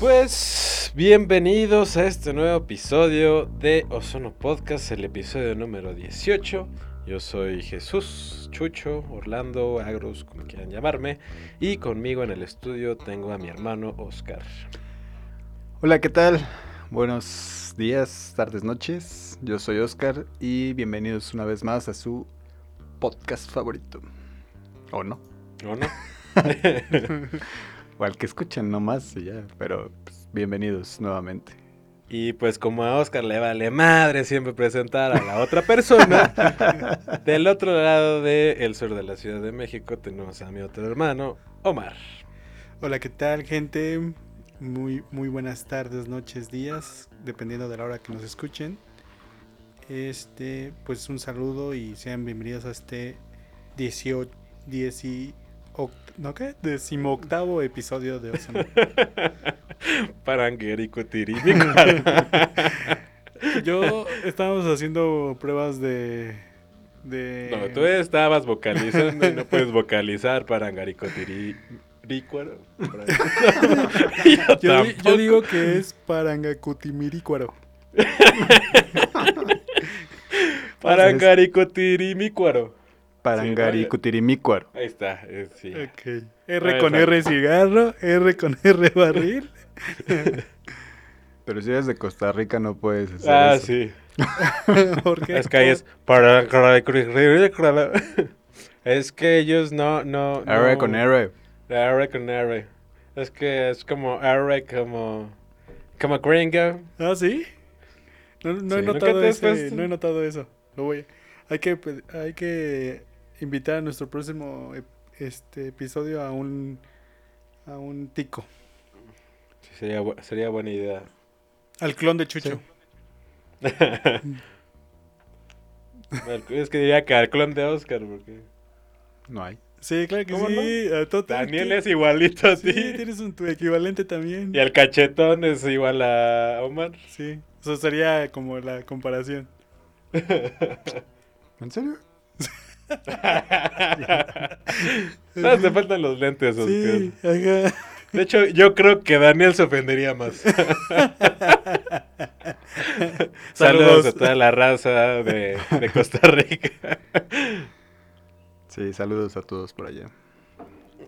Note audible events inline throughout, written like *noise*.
Pues bienvenidos a este nuevo episodio de Ozono Podcast, el episodio número 18. Yo soy Jesús, Chucho, Orlando, Agros, como quieran llamarme, y conmigo en el estudio tengo a mi hermano Oscar. Hola, ¿qué tal? Buenos días, tardes, noches. Yo soy Oscar y bienvenidos una vez más a su podcast favorito. ¿O no? ¿O no? *laughs* *laughs* o al que escuchen nomás y ya, pero pues, bienvenidos nuevamente. Y pues como a Oscar le vale madre siempre presentar a la otra persona, *laughs* del otro lado del sur de la Ciudad de México tenemos a mi otro hermano, Omar. Hola, ¿qué tal gente? Muy, muy buenas tardes, noches, días, dependiendo de la hora que nos escuchen. Este, pues un saludo y sean bienvenidos a este 18, 10 ¿no qué? Decimoctavo episodio de Ocean. *laughs* Paranguerico *laughs* Yo estábamos haciendo pruebas de, de... No, tú estabas vocalizando y no *laughs* puedes vocalizar Parangarico yo, yo, digo que es Parangacutimiricuaro. Parangaricotirimícuaro. Parangaricutirimícuaro. Ahí está, eh, sí. R con R cigarro, R con *laughs* R barril. *laughs* Pero si eres de Costa Rica no puedes hacer ah, eso. sí. *laughs* ¿Por qué? Es que es Es que ellos no, no, R con R. R con R. Es que es como R como... Como gringo. Ah, ¿sí? No, no he notado ese, no he notado eso. Lo voy hay que hay que invitar a nuestro próximo este episodio a un a un tico. sería, sería buena idea. Al clon de Chucho. *laughs* es que diría que al clon de Oscar porque no hay. Sí, claro que sí. Daniel es igualito a ti. Sí, tienes un, tu equivalente también. Y el cachetón es igual a Omar. Sí, eso sería como la comparación. ¿En serio? *laughs* no, te faltan los lentes, Oscar. Sí, ajá. De hecho, yo creo que Daniel se ofendería más. *laughs* Saludos. a toda la raza de, de Costa Rica. Sí, saludos a todos por allá.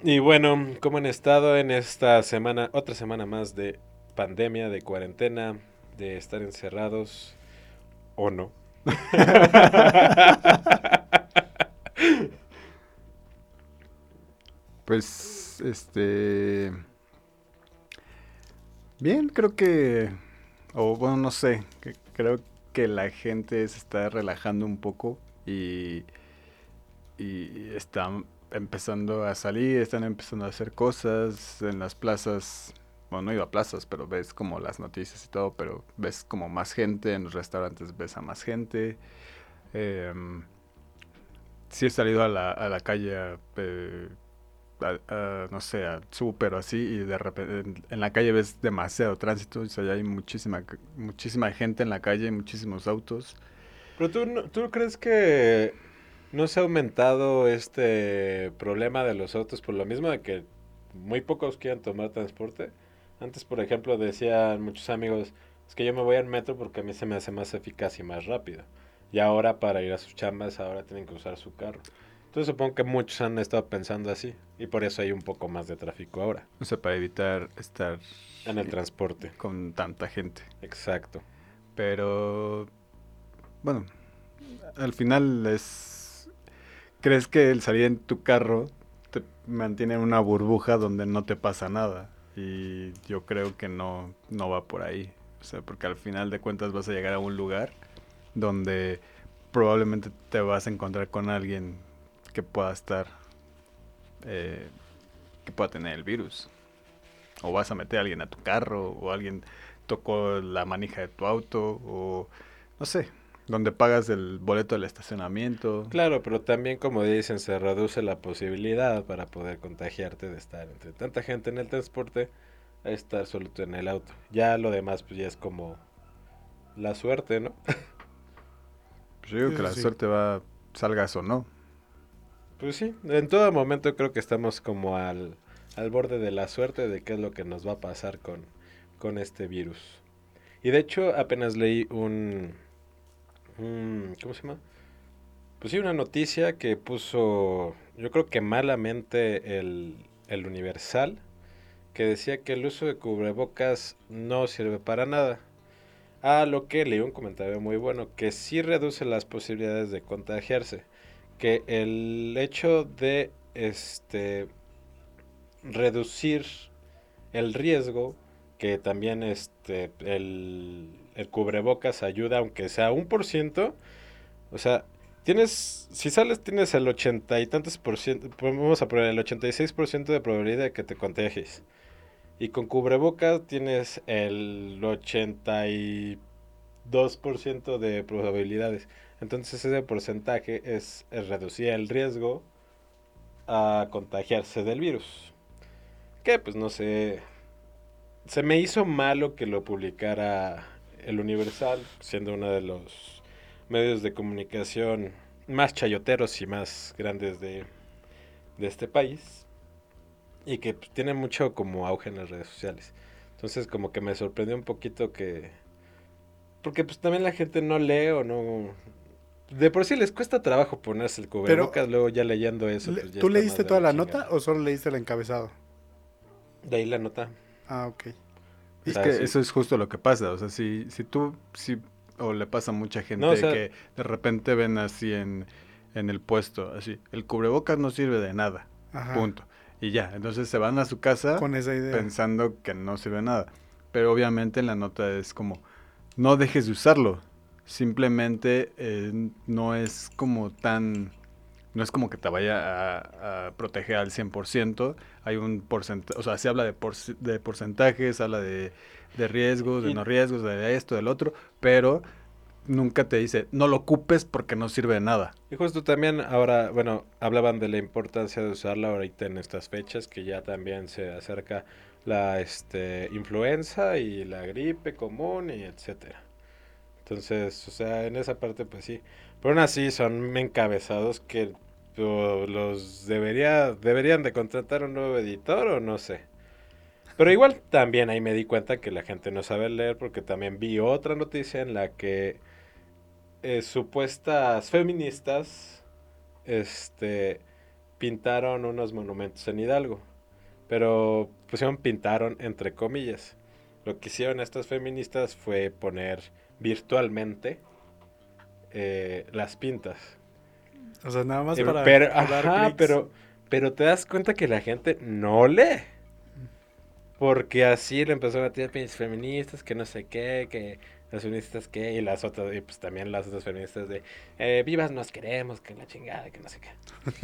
Y bueno, ¿cómo han estado en esta semana, otra semana más de pandemia, de cuarentena, de estar encerrados o no? *laughs* pues, este... Bien, creo que... O bueno, no sé, creo que la gente se está relajando un poco y, y están empezando a salir, están empezando a hacer cosas en las plazas bueno, no he ido a plazas, pero ves como las noticias y todo, pero ves como más gente, en los restaurantes ves a más gente. Eh, sí he salido a la, a la calle, eh, no sé, al súper o así, y de repente en, la calle ves demasiado tránsito, o hay muchísima, muchísima gente en la calle, muchísimos autos. Pero tú, ¿tú crees que no se ha aumentado este problema de los autos por lo mismo de que muy pocos quieren tomar transporte? Antes, por ejemplo, decían muchos amigos, es que yo me voy al metro porque a mí se me hace más eficaz y más rápido. Y ahora para ir a sus chambas, ahora tienen que usar su carro. Entonces supongo que muchos han estado pensando así y por eso hay un poco más de tráfico ahora. O sea, para evitar estar en el transporte con tanta gente. Exacto. Pero bueno, al final es crees que el salir en tu carro te mantiene en una burbuja donde no te pasa nada. Y yo creo que no, no va por ahí. O sea, porque al final de cuentas vas a llegar a un lugar donde probablemente te vas a encontrar con alguien que pueda estar, eh, que pueda tener el virus. O vas a meter a alguien a tu carro, o alguien tocó la manija de tu auto, o no sé, donde pagas el boleto del estacionamiento. Claro, pero también como dicen, se reduce la posibilidad para poder contagiarte de estar entre tanta gente en el transporte a estar solo en el auto. Ya lo demás pues ya es como la suerte, ¿no? Pues yo digo que la suerte va, salgas o no. Pues sí, en todo momento creo que estamos como al, al borde de la suerte de qué es lo que nos va a pasar con, con este virus. Y de hecho apenas leí un, ¿cómo se llama? Pues sí, una noticia que puso, yo creo que malamente el, el Universal, que decía que el uso de cubrebocas no sirve para nada. A lo que leí un comentario muy bueno, que sí reduce las posibilidades de contagiarse. Que el hecho de este reducir el riesgo, que también este el, el cubrebocas ayuda, aunque sea un por ciento, o sea, tienes, si sales tienes el ochenta y tantos por ciento, vamos a poner el 86% de probabilidad de que te contagies. Y con cubrebocas tienes el 82% de probabilidades. Entonces ese porcentaje es, es reducir el riesgo a contagiarse del virus. Que pues no sé, se me hizo malo que lo publicara el Universal, siendo uno de los medios de comunicación más chayoteros y más grandes de, de este país y que pues, tiene mucho como auge en las redes sociales. Entonces como que me sorprendió un poquito que... Porque pues también la gente no lee o no... De por sí les cuesta trabajo ponerse el cubrebocas, luego ya leyendo eso. Le- pues, ya ¿Tú leíste toda la chingada. nota o solo leíste el encabezado? De ahí la nota. Ah, ok. Es Ah, que sí. eso es justo lo que pasa. O sea, si, si tú, si, o le pasa a mucha gente No, o sea- que de repente ven así en, en el puesto, así, el cubrebocas no sirve de nada, Ajá. punto. Y ya, entonces se van a su casa Con esa idea. pensando que no sirve de nada. Pero obviamente en la nota es como, no dejes de usarlo. Simplemente eh, no es como tan... No es como que te vaya a, a proteger al 100%. Hay un porcentaje, o sea, se habla de, porc- de porcentajes, habla de, de riesgos, de no riesgos, de esto, del otro, pero nunca te dice, no lo ocupes porque no sirve de nada. Y justo también ahora, bueno, hablaban de la importancia de usarla ahorita en estas fechas, que ya también se acerca la este, influenza y la gripe común y etcétera. Entonces, o sea, en esa parte pues sí. Pero aún así son encabezados que los debería, deberían de contratar un nuevo editor o no sé. Pero igual también ahí me di cuenta que la gente no sabe leer porque también vi otra noticia en la que eh, supuestas feministas este pintaron unos monumentos en Hidalgo. Pero pusieron pintaron entre comillas. Lo que hicieron estas feministas fue poner virtualmente eh, las pintas. O sea, nada más Pero, para, pero- ajá, pero, pero te das cuenta que la gente no lee. Porque así le empezaron a tirar pinches feministas, que no sé qué, que las feministas qué, y las otras, y pues también las otras feministas de eh, vivas nos queremos, que la chingada, que no sé qué.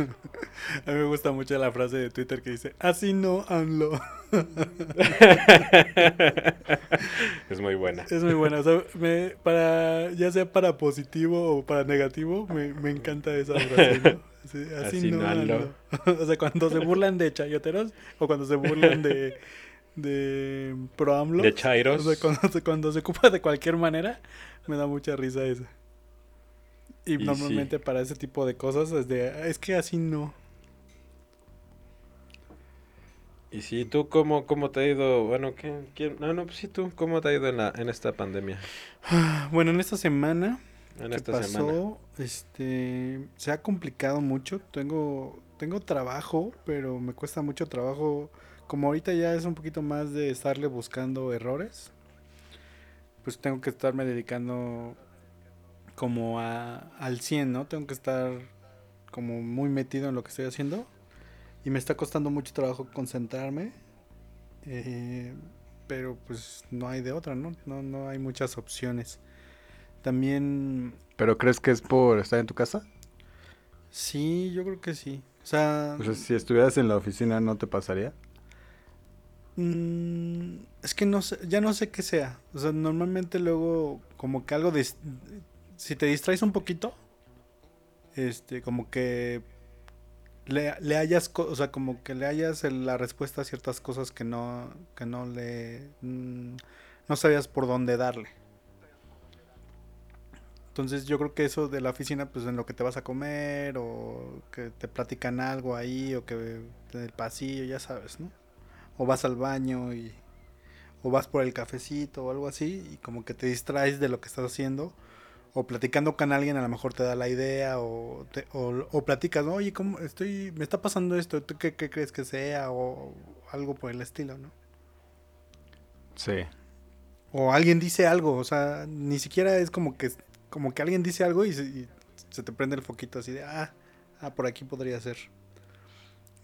*laughs* A mí me gusta mucho la frase de Twitter que dice, así no, AMLO. *laughs* es muy buena. Es muy buena. O sea, me- para, ya sea para positivo o para negativo, me, me encanta esa frase. ¿no? *laughs* Así, así Así no, no, AMLO. o sea, cuando se burlan de chayoteros o cuando se burlan de, de pro AMLO. De chairos. O sea, cuando, se- cuando se ocupa de cualquier manera, me da mucha risa eso. Y, Y normalmente sí. para ese tipo de cosas es de, es que así no. Y si tú, ¿cómo, cómo te ha ido? Bueno, ¿qué, quién- No, no, pues sí, tú, ¿cómo te ha ido en, la, en esta pandemia? *sighs* Bueno, en esta semana En ¿Qué esta pasó? semana. Este, se ha complicado mucho. Tengo, tengo trabajo, pero me cuesta mucho trabajo. Como ahorita ya es un poquito más de estarle buscando errores, pues tengo que estarme dedicando como a, al 100, ¿no? Tengo que estar como muy metido en lo que estoy haciendo. Y me está costando mucho trabajo concentrarme. eh, pero pues no hay de otra, ¿no? No, no hay muchas opciones. También ¿Pero crees que es por estar en tu casa? Sí, yo creo que sí. O sea, O sea, si estuvieras en la oficina, ¿no te pasaría? Mm, es que no sé, ya no sé qué sea. O sea, normalmente luego como que algo de si te distraes un poquito, este, como que le, le hayas, o sea, como que le hayas la respuesta a ciertas cosas que no, que no le, mm, no sabías por dónde darle. Entonces yo creo que eso de la oficina, pues en lo que te vas a comer o que te platican algo ahí o que en el pasillo, ya sabes, ¿no? O vas al baño y... o vas por el cafecito o algo así y como que te distraes de lo que estás haciendo o platicando con alguien a lo mejor te da la idea o, te- o, o platicas, ¿no? oye, ¿cómo estoy, me está pasando esto, ¿tú qué, qué crees que sea? O algo por el estilo, ¿no? Sí. O alguien dice algo, o sea, ni siquiera es como que como que alguien dice algo y se, y se te prende el foquito así de, ah, ah, por aquí podría ser.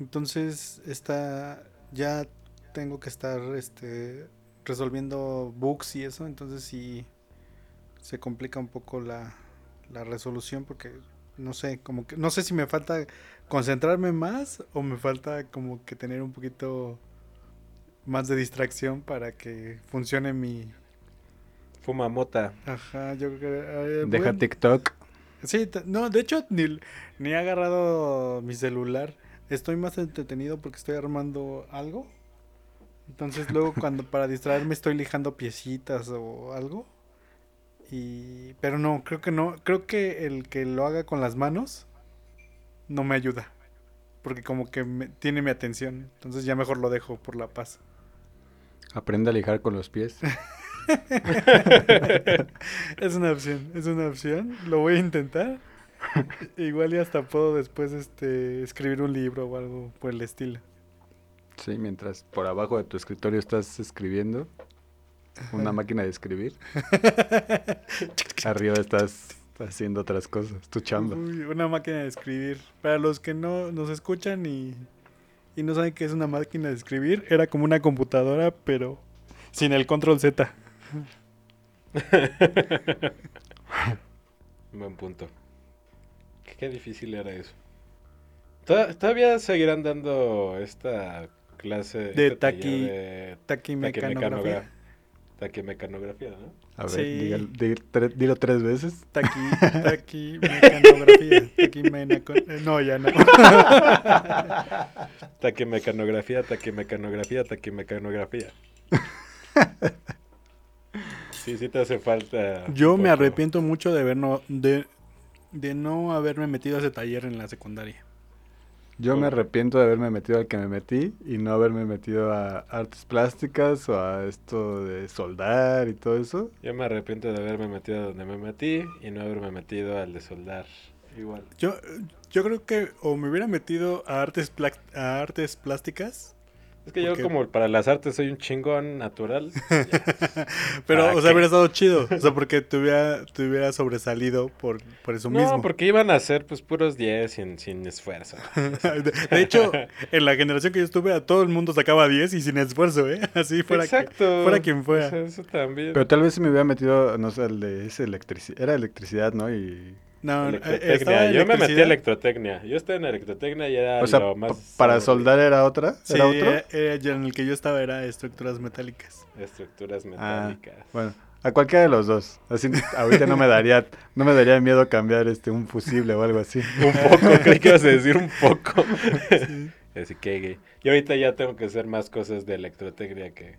Entonces, esta ya tengo que estar este resolviendo bugs y eso, entonces sí se complica un poco la, la resolución porque no sé, como que no sé si me falta concentrarme más o me falta como que tener un poquito más de distracción para que funcione mi Fuma mota. ajá, yo creo que eh, Deja bueno, TikTok. Sí, no, de hecho ni, ni he agarrado mi celular. Estoy más entretenido porque estoy armando algo. Entonces luego *laughs* cuando para distraerme estoy lijando piecitas o algo. Y pero no, creo que no, creo que el que lo haga con las manos no me ayuda. Porque como que me- tiene mi atención. Entonces ya mejor lo dejo por la paz. Aprende a lijar con los pies. *laughs* Es una opción, es una opción. Lo voy a intentar. *laughs* Igual y hasta puedo después este escribir un libro o algo por el estilo. Sí, mientras por abajo de tu escritorio estás escribiendo. Una máquina de escribir. *laughs* Arriba estás haciendo otras cosas. Tu chamba. Uy, una máquina de escribir. Para los que no nos escuchan y, y no saben qué es una máquina de escribir, era como una computadora, pero sin el control Z. *laughs* Buen punto. Qué, difícil era eso. Toda- Todavía seguirán dando esta clase De este taqui- de Taquimecanografía. taquimecanografía, ¿no? A ver, Sí. di- tre- dilo tres veces. Taqui, *laughs* taquimecanografía. Taquimenaco- eh, No, ya no. *laughs* Taquimecanografía, taquimecanografía, taquimecanografía. Sí, sí te hace falta. Yo me arrepiento mucho de haber no, de, de no haberme metido a ese taller en la secundaria. Yo me arrepiento de haberme metido al que me metí y no haberme metido a artes plásticas o a esto de soldar y todo eso. Yo me arrepiento de haberme metido a donde me metí y no haberme metido al de soldar. Igual. Yo, yo creo que o me hubiera metido a artes, pla- a artes plásticas, Es que yo Porque- como para las artes soy un chingón natural. *laughs* pero, ¿Para o sea, qué? hubiera estado chido. O sea, porque te hubiera, te hubiera sobresalido por, por eso no, mismo. porque iban a ser pues puros 10 sin, sin esfuerzo. de, *laughs* de hecho, en la generación que yo estuve, a todo el mundo sacaba 10 y sin esfuerzo, ¿eh? *laughs* Así fuera, que- Exacto. fuera quien fuera. O sea, eso también. Pero tal vez si me hubiera metido, no sé, el de ese electricidad. Era electricidad, ¿no? Y, No, eh, Electrotecnia. Yo me metí a electrotecnia. Yo estaba en electrotecnia y era o sea, lo más... para soldar era otra. Sí, ¿Era otro? era- era- ya en el que yo estaba era estructuras metálicas. Estructuras Ah, metálicas. bueno, a cualquiera de los dos. Así ahorita no me daría, no me daría miedo cambiar este un fusible o algo así. *laughs* Un poco, creí que ibas a decir un poco. *laughs* Así que gay. Yo ahorita ya tengo que hacer más cosas de electrotecnia que,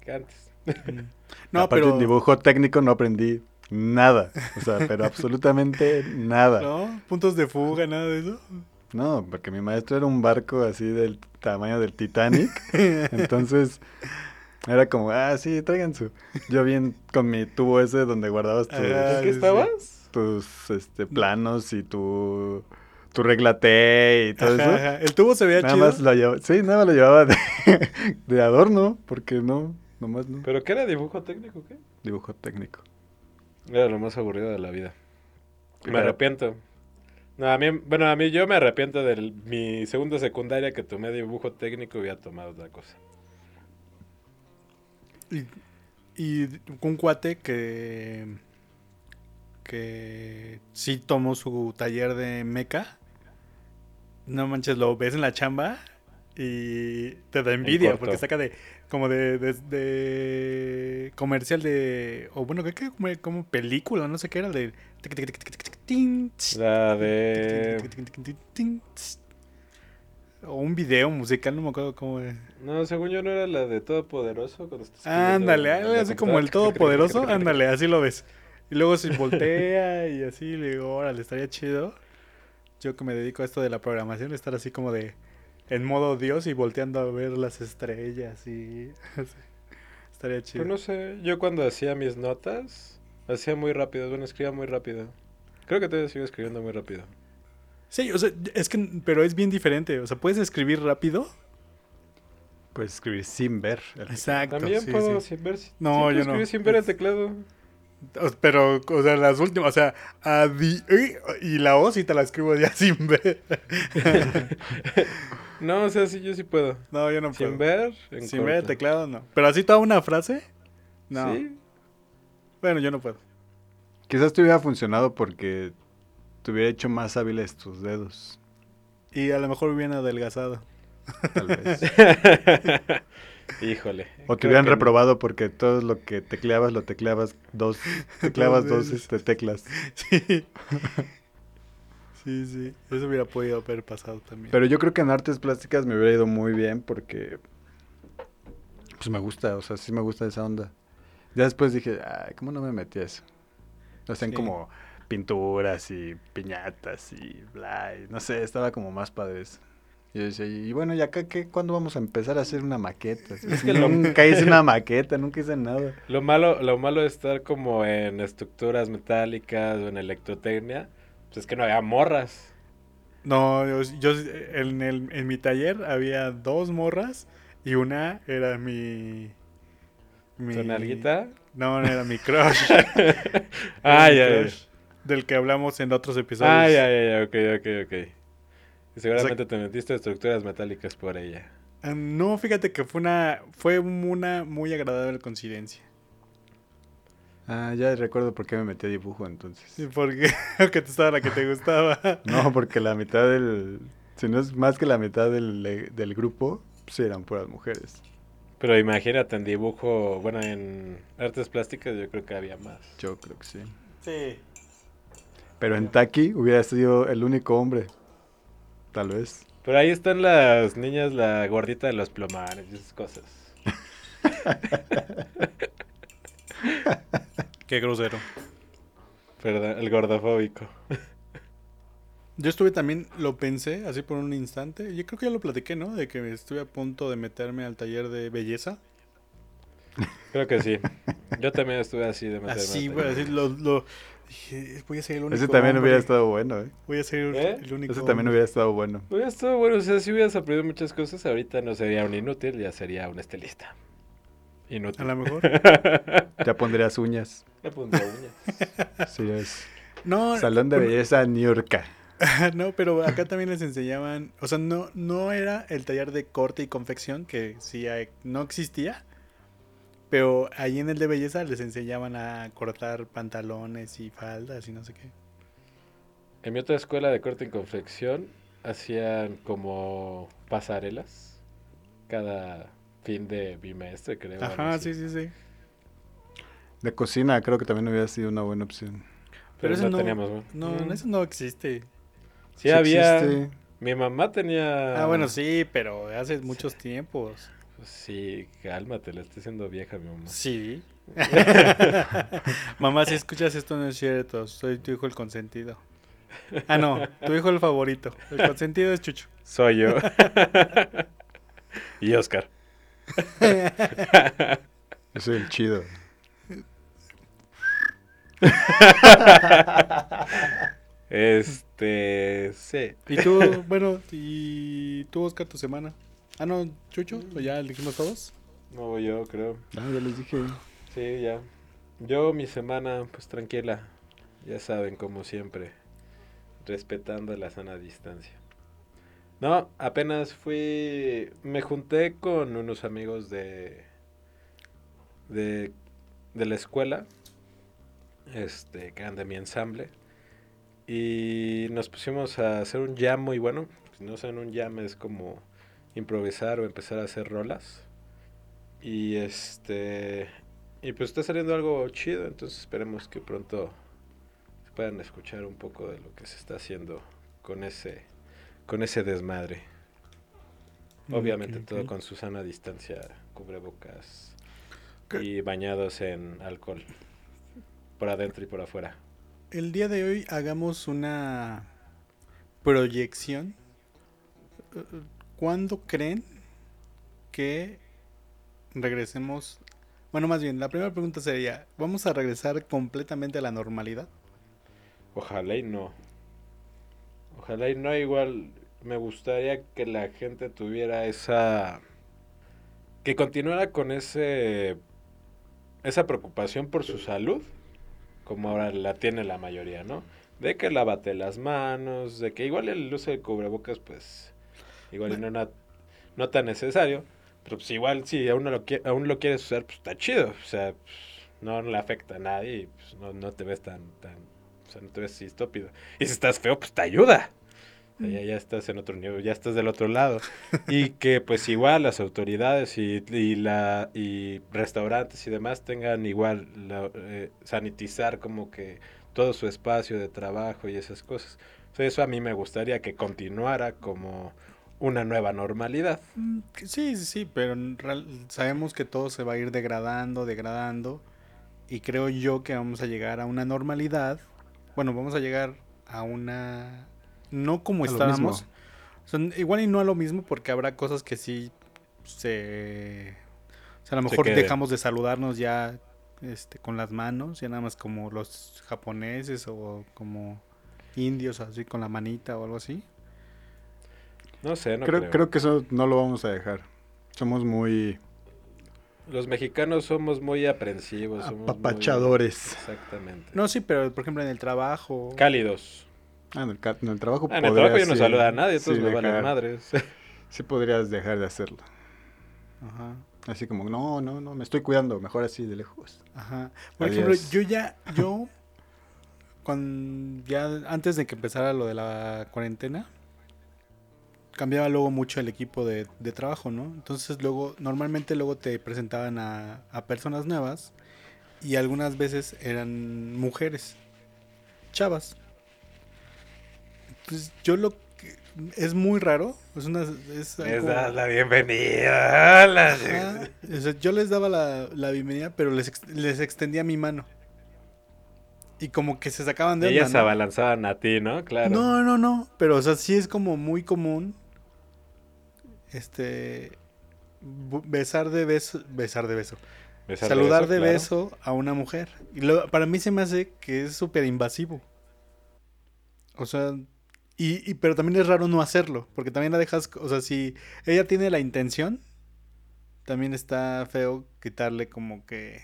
que antes. Mm. *laughs* No, Aparte pero... en dibujo técnico no aprendí nada. O sea, pero *laughs* absolutamente nada. ¿No? Puntos de fuga, nada de eso. No, porque mi maestro era un barco así del tamaño del Titanic. *laughs* Entonces, era como, ah, sí, traigan su. Yo bien con mi tubo ese donde guardabas tus, Ajá. ¿En qué sí. estabas? tus este, planos y tu, tu regla T y todo Ajá, eso. ajá. El tubo se veía Nada chido. más lo llevaba, sí, nada más lo llevaba de, *laughs* de adorno, porque no, nomás no. ¿Pero qué era dibujo técnico? ¿Qué? Dibujo técnico. Era lo más aburrido de la vida. Me arrepiento. No, a mí, bueno, a mí yo me arrepiento de mi segunda secundaria que tomé dibujo técnico y había tomado otra cosa. Y, y un cuate que que sí tomó su taller de meca. No manches, lo ves en la chamba y te da envidia porque saca de como de, de, comercial de o bueno, ¿qué qué? como, como película, no sé qué era de La de... o un video musical, no me acuerdo cómo era. No, según yo no era la de Todopoderoso. cuando estás Ándale, la así como el todopoderoso, ándale, así lo ves. Y luego se voltea y así, le digo, órale, estaría chido. Yo que me dedico a esto de la programación, estar así como de en modo Dios y volteando a ver las estrellas y *laughs* así. Estaría chido. Pero no sé, yo cuando hacía mis notas, hacía muy rápido, bueno, escribía muy rápido. Creo que todavía sigo escribiendo muy rápido. Sí, o sea, es que, pero es bien diferente. O sea, puedes escribir rápido. Puedes escribir sin ver. el- Exacto. También sí, puedo sí. sin ver. No, yo no. escribir sin ver el teclado. Pero, o sea, las últimas, o sea, a di- y la O sí te la escribo ya *laughs* sin ver. *laughs* No, o sea, sí, yo sí puedo. No, yo no puedo. Sin ver, en Sin ver el teclado, no. Pero así toda una frase, no. Sí. Bueno, yo no puedo. Quizás te hubiera funcionado porque te hubiera hecho más hábiles tus dedos. Y a lo mejor bien adelgazado. Tal vez. *laughs* *laughs* Híjole. O te hubieran reprobado porque todo lo que tecleabas lo tecleabas dos, *laughs* tecleabas Dos este, teclas. Sí. Sí, sí. Eso hubiera podido haber pasado también. Pero yo creo que en artes plásticas me hubiera ido muy bien porque pues me gusta, o sea, sí me gusta esa onda. Ya después dije, ay, ¿cómo no me metí a eso? Hacían Sí. como pinturas y piñatas y bla, y no sé, estaba como más padre eso. Y yo decía, y bueno, ¿y acá qué? ¿Cuándo vamos a empezar a hacer una maqueta? Es que lo- nunca hice una maqueta, nunca hice nada. Lo malo, lo malo de estar como en estructuras metálicas o en electrotecnia, pues es que no había morras. No, yo, yo en, el, en mi taller había dos morras y una era mi... mi. No, no era mi crush. *laughs* Ah, ya, Del que hablamos en otros episodios. Ah, ya, ya, ya, ok, ok, ok. Y seguramente te metiste estructuras metálicas por ella. Ah, No, fíjate que fue una, fue una muy agradable coincidencia. Ah, ya recuerdo por qué me metí a dibujo entonces. Sí, porque, *laughs* porque te estaba la que te gustaba. *laughs* No, porque la mitad del... Si no es más que la mitad del, del grupo, pues eran puras mujeres. Pero imagínate en dibujo, bueno, en artes plásticas yo creo que había más. Yo creo que sí. Sí. Pero en Taki hubiera sido el único hombre. Tal vez. Pero ahí están las niñas, la gordita de los plomares y esas cosas. *laughs* Qué grosero. Perdón, el gordofóbico. Yo estuve también, lo pensé así por un instante. Yo creo que ya lo platiqué, ¿no? De que estuve a punto de meterme al taller de belleza. Creo que sí. Yo también estuve así de meterme. Así, decir, lo, lo- dije, voy a ser el único Ese también hombre. hubiera estado bueno, ¿eh? Voy a ser el, ¿Eh? el único Ese también hombre. hubiera estado bueno. Hubiera estado bueno, o sea, si hubieras aprendido muchas cosas, ahorita no sería un inútil, ya sería un estilista. Inútil. A lo mejor. *laughs* Ya pondrías uñas. Le pondría uñas. *laughs* Sí, es. No, Salón de belleza Niurka. *laughs* no, pero acá también les enseñaban, o sea, no, no era el taller de corte y confección, que sí hay- no existía, pero ahí en el de belleza les enseñaban a cortar pantalones y faldas y no sé qué. En mi otra escuela de corte y confección hacían como pasarelas cada fin de bimestre, creo. Ajá, sí, sí, sí. De cocina creo que también hubiera sido una buena opción. Pero, ese no, no- teníamos. ¿no? No, Mm. eso no existe. Sí, había. existe. Mi mamá tenía. Ah, bueno, sí, pero hace muchos tiempos. Pues sí, cálmate, le estoy haciendo vieja a mi mamá. Sí. *laughs* Mamá, si escuchas esto no es cierto, soy tu hijo el consentido. Ah, no, tu hijo el favorito. El consentido es Chucho. Soy yo. *laughs* y Oscar. *laughs* Soy el chido. Este. Sí. Y tú, bueno, y tú, Oscar, tu semana. Ah, no, Chucho, ¿o ya dijimos todos? No voy yo, creo. Ah, ya les dije. Sí, ya. Yo, mi semana, pues tranquila. Ya saben, como siempre. Respetando la sana distancia. No, apenas fui. Me junté con unos amigos de. de. de la escuela. Este, que eran de mi ensamble. Y nos pusimos a hacer un jam muy bueno. Si no saben, un jam es como improvisar o empezar a hacer rolas. Y este. Y pues está saliendo algo chido, entonces esperemos que pronto puedan escuchar un poco de lo que se está haciendo con ese con ese desmadre. Obviamente todo con su sana distancia, cubrebocas ¿Qué? y bañados en alcohol por adentro y por afuera. El día de hoy hagamos una proyección. ¿Cuándo creen que regresemos Bueno, más bien, la primera pregunta sería, ¿vamos a regresar completamente a la normalidad? Ojalá y no. Ojalá y no, igual me gustaría que la gente tuviera esa... que continuara con ese... esa preocupación por su salud, como ahora la tiene la mayoría, ¿no? De que lávate las manos, de que igual el uso de cubrebocas, pues, igual no, no tan necesario, pero pues igual si aún, no lo, aún lo quieres usar, pues está chido, o sea, pues, no le afecta a nadie y pues, no, no te ves tan, tan, o sea, no te ves así estúpido. Y si estás feo, pues te ayuda. O sea, ya, ya estás en otro nivel, ya estás del otro lado. *laughs* Y que pues igual las autoridades y, y la, y restaurantes y demás tengan igual la, eh, sanitizar como que todo su espacio de trabajo y esas cosas. O sea, eso a mí me gustaría que continuara como una nueva normalidad. Mm, Sí, sí, sí, pero sabemos que todo se va a ir degradando, degradando, y creo yo que vamos a llegar a una normalidad. Bueno, vamos a llegar a una... No como A estábamos. O sea, igual y no a lo mismo porque habrá cosas que sí se... O sea, a lo mejor dejamos de saludarnos ya este, con las manos, ya nada más como los japoneses o como indios, así con la manita o algo así. No sé, no creo, creo. creo que eso no lo vamos a dejar. Somos muy Los mexicanos somos muy aprensivos. somos muy- apapachadores. Exactamente. No, sí, pero por ejemplo en el trabajo... Cálidos. Ah, en, el, ca- en el trabajo Ah, en el trabajo yo no saludo a nadie, todos sí, me dejar- madres. *laughs* Sí podrías dejar de hacerlo. Ajá. Así como, no, no, no, me estoy cuidando, mejor así de lejos. Ajá. Por Adiós. ejemplo, yo ya, yo, *laughs* cuando ya antes de que empezara lo de la cuarentena, cambiaba luego mucho el equipo de, de trabajo, ¿no? Entonces luego, normalmente luego te presentaban a, a personas nuevas y algunas veces eran mujeres, chavas. Entonces yo lo que es muy raro, es una es Les das la bienvenida. Hola. Ajá, o sea, yo les daba la, la bienvenida, pero les, les extendía mi mano. Y como que se sacaban de onda, ellas se ¿no? abalanzaban a ti, ¿no? Claro. No, no, no. Pero, o sea, sí es como muy común. Este. Besar de beso. Besar de beso. Besar saludar de claro. beso a una mujer. Y lo- para mí se me hace que es súper invasivo. O sea. Y, y- pero también es raro no hacerlo. Porque también la dejas. O sea, si ella tiene la intención. También está feo quitarle como que.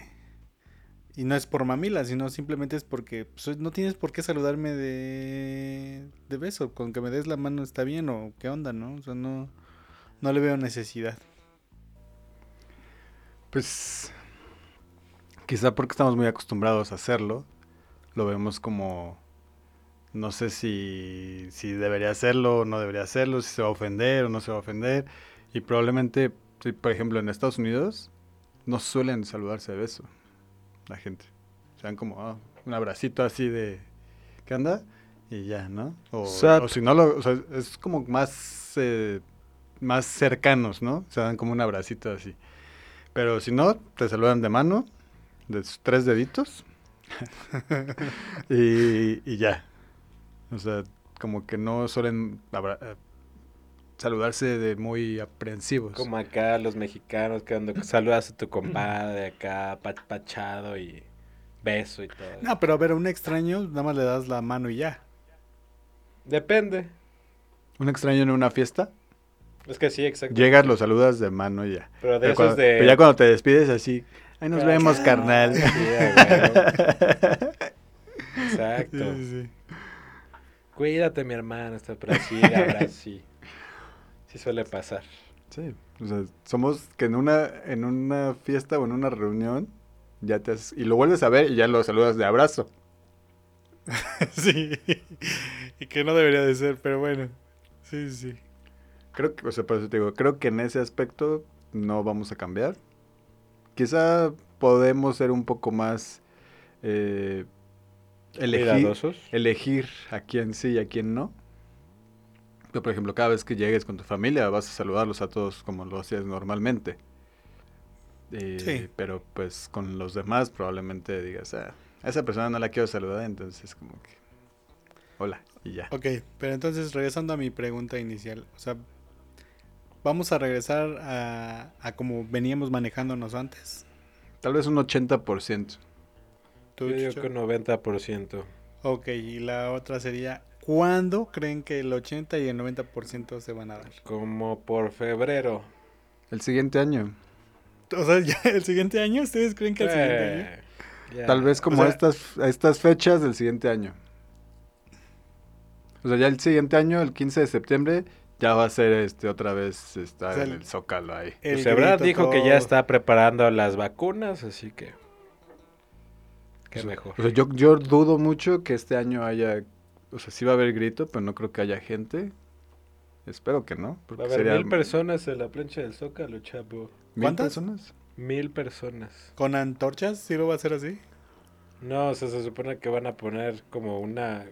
Y no es por mamila, sino simplemente es porque pues, no tienes por qué saludarme de, de beso. Con que me des la mano está bien o qué onda, ¿no? O sea, no, no le veo necesidad. Pues quizá porque estamos muy acostumbrados a hacerlo, lo vemos como, no sé si, si debería hacerlo o no debería hacerlo, si se va a ofender o no se va a ofender. Y probablemente, si, por ejemplo, en Estados Unidos, no suelen saludarse de beso la gente. Se dan como ah, un abracito así de, ¿qué onda? Y ya, ¿no? O si no, lo, o sea, es como más, eh, más cercanos, ¿no? Se dan como un abracito así. Pero si no, te saludan de mano, de sus tres deditos. *laughs* y, y ya. O sea, como que no suelen abra- eh, saludarse de muy aprensivos. Como acá los mexicanos que cuando saludas a tu compadre acá, pach- pachado y beso y todo. No, pero a ver, a un extraño nada más le das la mano y ya. Depende. Un extraño en una fiesta, Es que sí, exacto. llegas, lo saludas de mano y ya. Pero de Pero, esos cuando- de... pero ya cuando te despides así, ahí nos vemos, ca- carnal. Sí. *laughs* Exacto. Sí, sí. Cuídate, mi hermano, está por así, ahora sí. Sí suele pasar. Sí, o sea, somos que en una, en una fiesta o en una reunión, ya te haces- y lo vuelves a ver y ya lo saludas de abrazo. *laughs* Sí. Y que no debería de ser, pero bueno. Sí, sí. Creo que, o sea, por eso te digo, creo que en ese aspecto no vamos a cambiar. Quizá podemos ser un poco más eh, elegir, elegir a quién sí y a quién no. Pero, por ejemplo, cada vez que llegues con tu familia vas a saludarlos a todos como lo hacías normalmente. Eh, Sí. Pero pues con los demás probablemente digas, "Ah, a esa persona no la quiero saludar, entonces como que, hola, y ya. Ok, pero entonces regresando a mi pregunta inicial. O sea, ¿vamos a regresar a, a como veníamos manejándonos antes? Tal vez un 80%. ¿Tú, Yo digo que un 90%. Ok, y la otra sería, ¿cuándo creen que el 80 y el 90% se van a dar? Como por febrero. El siguiente año. O sea, *laughs* ya el siguiente año, ¿ustedes creen que el siguiente año? Eh, ya. Tal vez como sea- a estas, a estas fechas del siguiente año. O sea, ya el siguiente año, el 15 de septiembre, ya va a ser este otra vez estar O sea, en el- Zócalo ahí. El Pues Ebrard grito, dijo que ya está preparando las vacunas, así que. Qué O sea, mejor. o sea, yo, yo dudo mucho que este año haya, o sea, sí va a haber grito, pero no creo que haya gente. Espero que no. porque Va a haber sería mil personas en la plancha del Zócalo, chapo. ¿Mil ¿Cuántas? personas? Mil personas. ¿Con antorchas? ¿Sí lo va a hacer así? No, o sea, se supone que van a poner como una.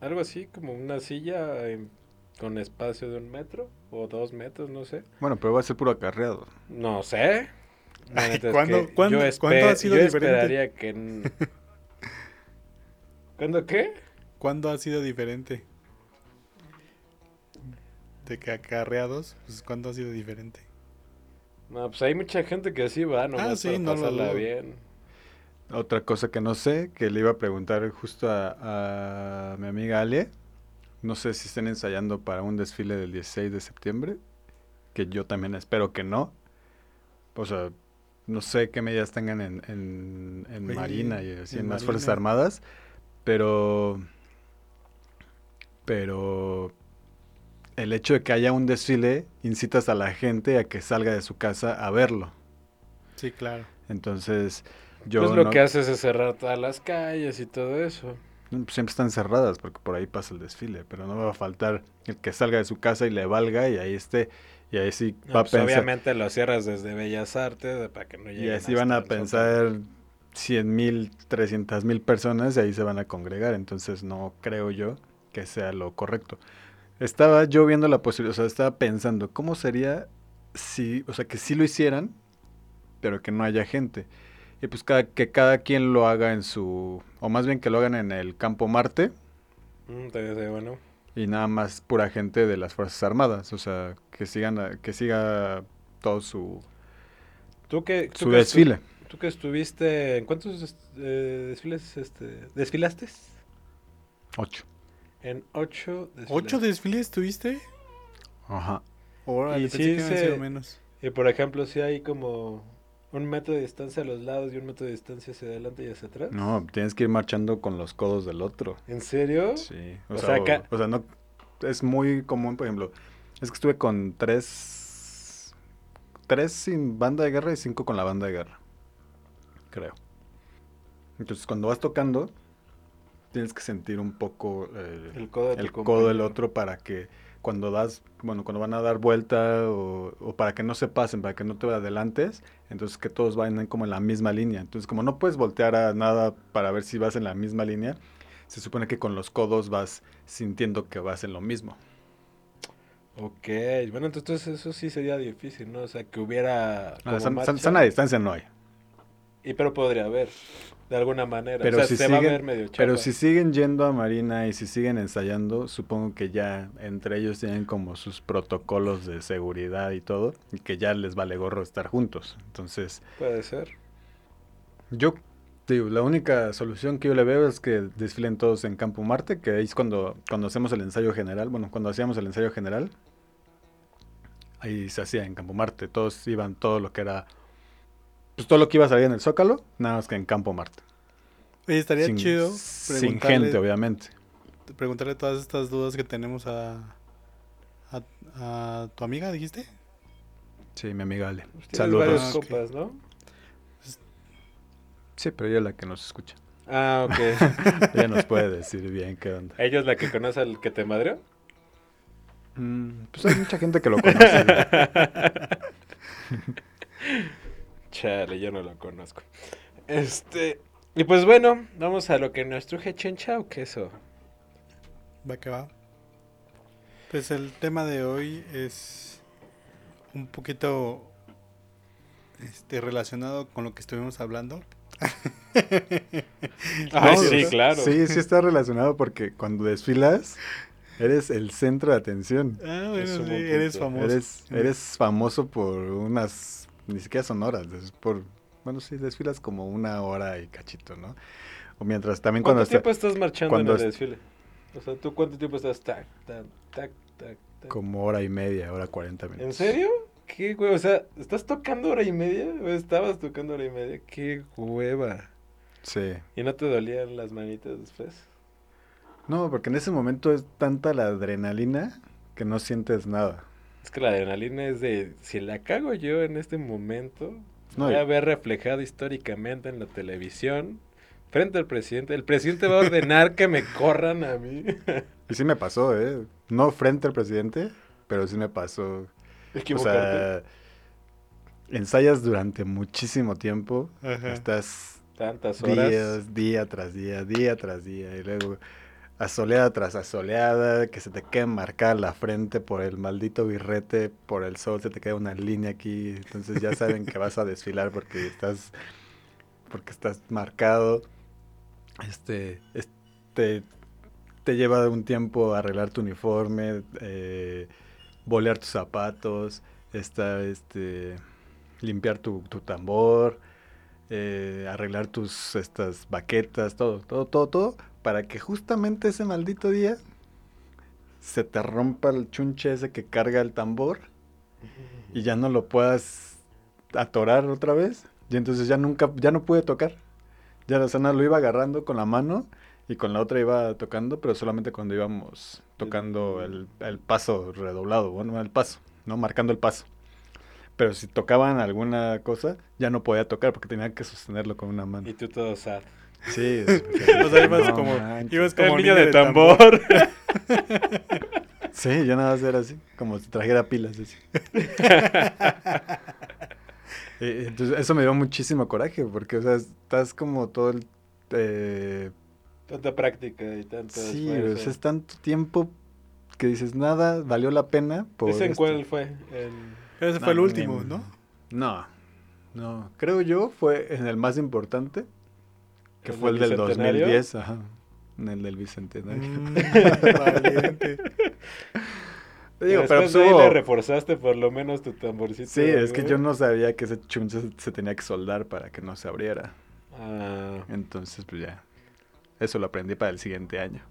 Algo así, como una silla en- con espacio de un metro o dos metros, no sé. Bueno, pero va a ser puro acarreado. No sé. Ay, es ¿cuándo- que cuándo- yo, cuándo ha sido yo diferente? esperaría que. *laughs* ¿Cuándo qué? ¿Cuándo ha sido diferente? De que acarreados, pues ¿cuándo ha sido diferente? No, pues hay mucha gente que así va, nomás Ah, sí, para no lo pasarla bien. Otra cosa que no sé, que le iba a preguntar justo a, a mi amiga Ale. No sé si estén ensayando para un desfile del 16 de septiembre, que yo también espero que no. O sea, no sé qué medidas tengan en, en, en Oye, Marina y así en, en las Fuerzas. Armadas, pero... Pero el hecho de que haya un desfile incitas a la gente a que salga de su casa a verlo. Sí, claro. Entonces, yo pues lo no- que haces es cerrar todas las calles y todo eso. Pues Siempre están cerradas porque por ahí pasa el desfile, pero no va a faltar el que salga de su casa y le valga y ahí esté. Y ahí sí No, va a pues pensar. obviamente lo cierras desde Bellas Artes para que no Y así van a pensar 100 mil, 300 mil personas y ahí se van a congregar. Entonces no creo yo que sea lo correcto. Estaba yo viendo la posibilidad, o sea, estaba pensando, ¿cómo sería si, o sea, que sí lo hicieran, pero que no haya gente? Y pues cada, que cada quien lo haga en su, o más bien que lo hagan en el campo Marte. Mm, te dice, bueno. y nada más pura gente de las Fuerzas Armadas, o sea, que sigan que siga todo su, ¿Tú que, tú su que estu- desfile. ¿Tú que estuviste en cuántos eh, desfiles este, desfilaste? Ocho. En ocho desfiles. ¿Ocho desfiles tuviste? Ajá. Órale, Y sí que se- menos. Y por ejemplo, si hay como un metro de distancia a los lados y un metro de distancia hacia adelante y hacia atrás. No, tienes que ir marchando con los codos del otro. ¿En serio? Sí. O, O sea, sea, o- acá- o sea, no es muy común, por ejemplo, es que estuve con tres tres sin banda de guerra y cinco con la banda de guerra. Creo. Entonces, cuando vas tocando, tienes que sentir un poco eh, El codo de el codo del otro para que cuando das, bueno, cuando van a dar vuelta o, o para que no se pasen, para que no te adelantes, entonces que todos vayan como en la misma línea. Entonces, como no puedes voltear a nada para ver si vas en la misma línea, se supone que con los codos vas sintiendo que vas en lo mismo. Ok, bueno, entonces eso sí sería difícil, ¿no? O sea, que hubiera... Ah, san- sana distancia no hay. Y pero podría haber, de alguna manera. Pero o sea, si se va a siguen- ver medio Pero si siguen yendo a Marina y si siguen ensayando, supongo que ya entre ellos tienen como sus protocolos de seguridad y todo, y que ya les vale gorro estar juntos. Entonces, Puede ser. Yo digo, la única solución que yo le veo es que desfilen todos en Campo Marte, que es cuando, cuando hacemos el ensayo general, bueno, cuando hacíamos el ensayo general, ahí se hacía en Campo Marte, todos iban todo lo que era, pues todo lo que iba a salir en el Zócalo, nada más que en Campo Marte. Oye, estaría sin, chido sin gente, obviamente. preguntarle todas estas dudas que tenemos a, a, a tu amiga, dijiste. Sí, mi amiga Ale. Pues Saludos. Ah, copas, ¿no? Sí, pero ella es la que nos escucha. Ah, ok. *laughs* Ella nos puede decir bien qué onda. *laughs* ¿Ella es la que conoce al que te madreó? Mm, pues hay mucha gente que lo conoce. *laughs* Chale, yo no lo conozco. Este... Y pues bueno, vamos a lo que nos truje Chencha o queso. Va que va. Pues el tema de hoy es un poquito este, relacionado con lo que estuvimos hablando. *laughs* Ay, No, sí, claro. Sí, sí está relacionado porque cuando desfilas eres el centro de atención. Ah, bueno, sí, eres famoso. Eres, eres famoso por unas, ni siquiera son horas, es por Bueno, sí, desfilas como una hora y cachito, ¿no? O mientras también ¿Cuánto cuando está- tiempo estás marchando cuando en el es- desfile? O sea, ¿tú cuánto tiempo estás? Tac, tac, tac, tac, tac. como hora y media, hora cuarenta minutos. ¿En serio? ¿Qué, güey? O sea, ¿estás tocando hora y media? ¿O estabas tocando hora y media? ¡Qué hueva! Sí. ¿Y no te dolían las manitas después? No, porque en ese momento es tanta la adrenalina que no sientes nada. Es que la adrenalina es de, si la cago yo en este momento, No, voy a ver reflejado históricamente en la televisión, frente al presidente. El presidente va a ordenar que me corran a mí. Y sí me pasó, ¿eh? No frente al presidente, pero sí me pasó. O Equivocarte. sea, ensayas durante muchísimo tiempo. Ajá. Estás Tantas horas. días, día tras día, día tras día. Y luego asoleada tras asoleada, que se te quede marcada la frente por el maldito birrete, por el sol, se te queda una línea aquí. Entonces ya saben que vas a desfilar porque estás, porque estás marcado. Este, este, te lleva un tiempo arreglar tu uniforme, eh, bolear tus zapatos, esta, este, limpiar tu, tu tambor, eh, arreglar tus estas baquetas, todo, todo, todo, todo, para que justamente ese maldito día se te rompa el chunche ese que carga el tambor y ya no lo puedas atorar otra vez. Y entonces ya nunca, ya no pude tocar. Ya la sana lo iba agarrando con la mano y con la otra iba tocando, pero solamente cuando íbamos tocando el, el paso redoblado, bueno, el paso, ¿no? Marcando el paso. Pero si tocaban alguna cosa, ya no podía tocar porque tenía que sostenerlo con una mano. Y tú todo sad. Sí. O sea, ibas no como, ibas Como el niño de tambor. tambor. *laughs* Sí, yo nada más era así, como si trajera pilas. Así. *laughs* Eh, Entonces, eso me dio muchísimo coraje, porque, o sea, estás como todo el... eh, Tanta práctica y tanto sí, o sea, es tanto tiempo que dices, nada, valió la pena por ¿Ese en esto". cuál fue? Ese fue No, el último, ¿no? No, no, creo yo fue en el más importante, que ¿En fue el el del Bicentenario? 2010, ajá, en el del Bicentenario. Mm, *laughs* valiente. Digo, Después pero pues ahí hubo- le reforzaste por lo menos tu tamborcito. Sí, es que yo no sabía que ese chunche se, tenía que soldar para que no se abriera. Ah, Entonces, pues ya. Eso lo aprendí para el siguiente año. *laughs*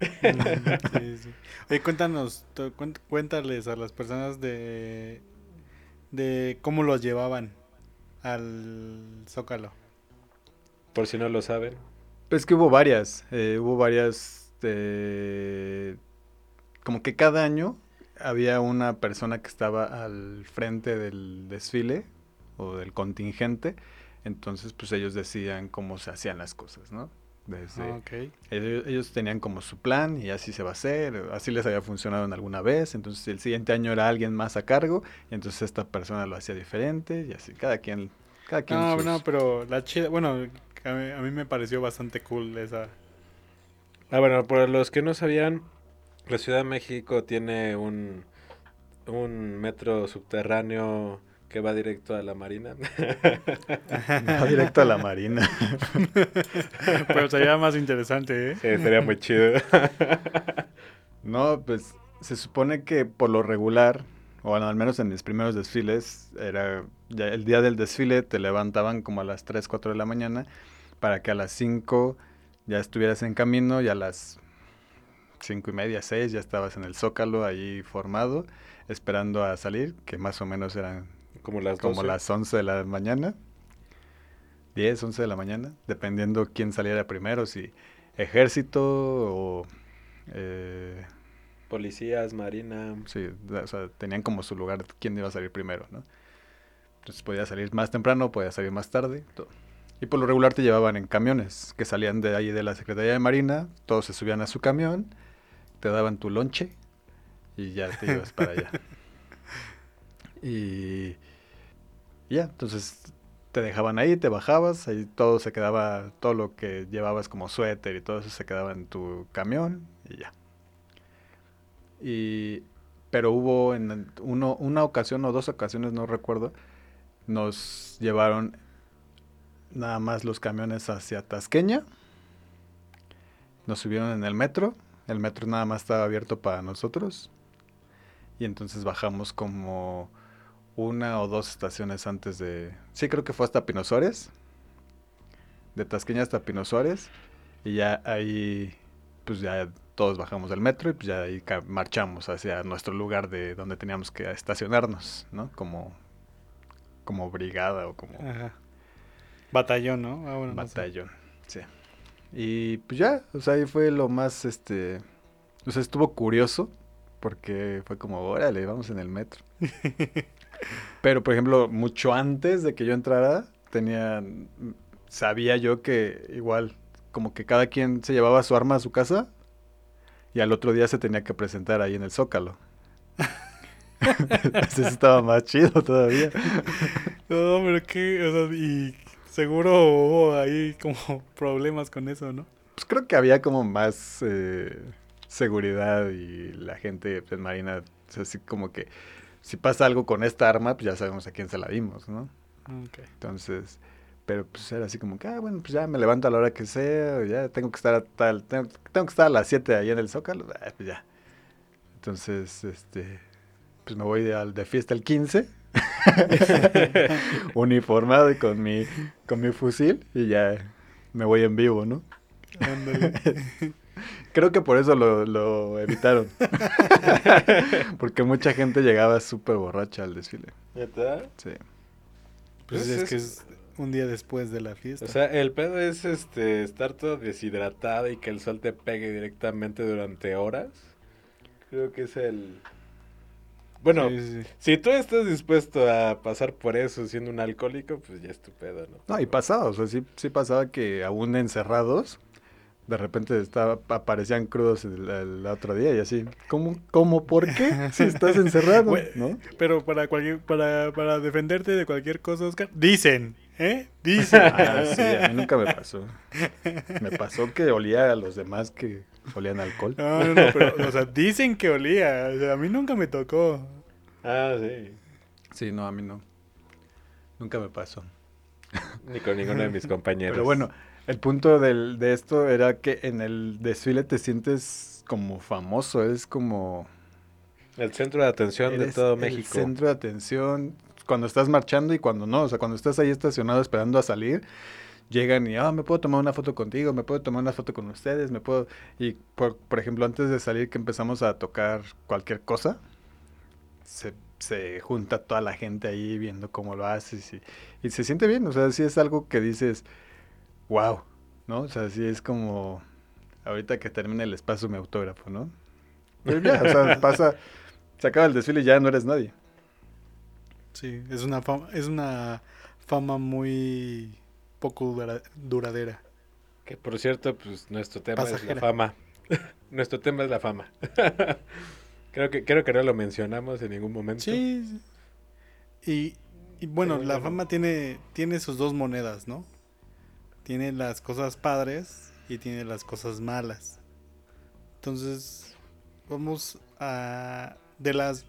Sí, sí. Oye, cuéntanos, cuéntales a las personas de, de cómo los llevaban al Zócalo. por si no lo saben. Pues que hubo varias. eh, hubo varias. eh, como que cada año había una persona que estaba al frente del desfile o del contingente. Entonces, pues ellos decían cómo se hacían las cosas, ¿no? Desde, Ah, ok. Ellos, ellos tenían como su plan y así se va a hacer, así les había funcionado en alguna vez, entonces el siguiente año era alguien más a cargo y entonces esta persona lo hacía diferente y así, cada quien, cada quien No, sus- no, pero la chida, bueno, a mí, a mí me pareció bastante cool esa. Ah, bueno, para los que no sabían, la Ciudad de México tiene un, un metro subterráneo que va directo a la Marina. *laughs* Va directo a la marina. *laughs* Pero sería más interesante, ¿eh? Sí, estaría muy chido. *laughs* No, pues se supone que por lo regular, o bueno, al menos en mis primeros desfiles, era ya el día del desfile te levantaban como a las 3, 4 de la mañana para que a las 5 ya estuvieras en camino y a las 5 y media, 6 ya estabas en el Zócalo ahí formado, esperando a salir, que más o menos eran Como las como 12. las 11 de la mañana. 10, 11 de la mañana, dependiendo quién saliera primero, si ejército o... eh, Policías, Marina. Sí, o sea, tenían como su lugar quién iba a salir primero, ¿no? Entonces podía salir más temprano, podía salir más tarde, todo. Y por lo regular te llevaban en camiones que salían de ahí de la Secretaría de Marina, todos se subían a su camión, te daban tu lonche y ya te *laughs* ibas para allá. Y ya, entonces te dejaban ahí, te bajabas, ahí todo se quedaba, todo lo que llevabas como suéter y todo eso se quedaba en tu camión y ya. Y, pero hubo en uno, una ocasión o dos ocasiones, no recuerdo, nos llevaron nada más los camiones hacia Tasqueña. Nos subieron en el metro. El metro nada más estaba abierto para nosotros. Y entonces bajamos como una o dos estaciones antes de... Sí, creo que fue hasta Pino de Tasqueña hasta Pino. Y ya ahí, pues ya todos bajamos del metro y pues ya ahí marchamos hacia nuestro lugar de donde teníamos que estacionarnos, ¿no? Como, como brigada o como Ajá. Batallón, ¿no? Ah, bueno, no sé. batallón, sí. Y pues ya, o sea, ahí fue lo más, este, o sea, estuvo curioso porque fue como, órale, vamos en el metro. *laughs* Pero, por ejemplo, mucho antes de que yo entrara, tenía, sabía yo que igual, como que cada quien se llevaba su arma a su casa y al otro día se tenía que presentar ahí en el Zócalo. *laughs* *laughs* Sí estaba más chido todavía. No, pero qué, o sea, y seguro hubo ahí como *laughs* problemas con eso, ¿no? Pues creo que había como más eh, seguridad y la gente en Marina, o sea, así como que si pasa algo con esta arma, pues ya sabemos a quién se la dimos, ¿no? Ok. Entonces, pero pues era así como que, ah, bueno, pues ya me levanto a la hora que sea, ya tengo que estar a tal, tengo, tengo que estar a las 7 ahí en el Zócalo, ah, pues ya. Entonces, este, pues me voy de, al- de fiesta el 15, *laughs* uniformado y con mi, con mi fusil y ya me voy en vivo, ¿no? Ándale. *laughs* Creo que por eso lo, lo evitaron. *laughs* Porque mucha gente llegaba súper borracha al desfile. ¿Neta? Sí. Pues Pues es, es- que es un día después de la fiesta. O sea, el pedo es este estar todo deshidratado y que el sol te pegue directamente durante horas. Creo que es el Bueno, Sí, sí, sí. si tú estás dispuesto a pasar por eso siendo un alcohólico, pues ya es tu pedo, ¿no? No, y pasaba, o sea, sí, sí pasaba que aún encerrados, de repente estaba, aparecían crudos el, el otro día y así, ¿cómo, cómo, por qué? *laughs* Si estás encerrado, ¿no? Pero para cualquier, para, para defenderte de cualquier cosa, Oscar, dicen, ¿eh? Dicen. Ah, sí, a mí nunca me pasó. Me pasó que olía a los demás que olían alcohol. No, no, no, pero, o sea, dicen que olía. O sea, a mí nunca me tocó. Ah, sí. Sí, no, a mí no. Nunca me pasó. Ni con ninguno de mis *laughs* compañeros. Pero bueno, el punto del, de esto era que en el desfile te sientes como famoso, es como... El centro de atención de todo el México. centro de atención cuando estás marchando y cuando no. O sea, cuando estás ahí estacionado esperando a salir, llegan y, ah, me puedo tomar una foto contigo, me puedo tomar una foto con ustedes, me puedo... Y, por, por ejemplo, antes de salir que empezamos a tocar cualquier cosa, se, se junta toda la gente ahí viendo cómo lo haces y, y se siente bien. O sea, sí es algo que dices, wow, ¿no? O sea, sí es como, ahorita que termine el espacio, mi autógrafo, ¿no? Pero ya, o sea, *laughs* pasa, se acaba el desfile y ya no eres nadie. Sí, es una fama, es una fama muy poco dura- duradera. Que por cierto, pues nuestro tema es la fama. *laughs* nuestro tema es la fama. *laughs* creo que creo que no lo mencionamos en ningún momento. Sí. Y, y bueno, la fama tiene, tiene sus dos monedas, ¿no? Tiene las cosas padres y tiene las cosas malas. Entonces, vamos a... De las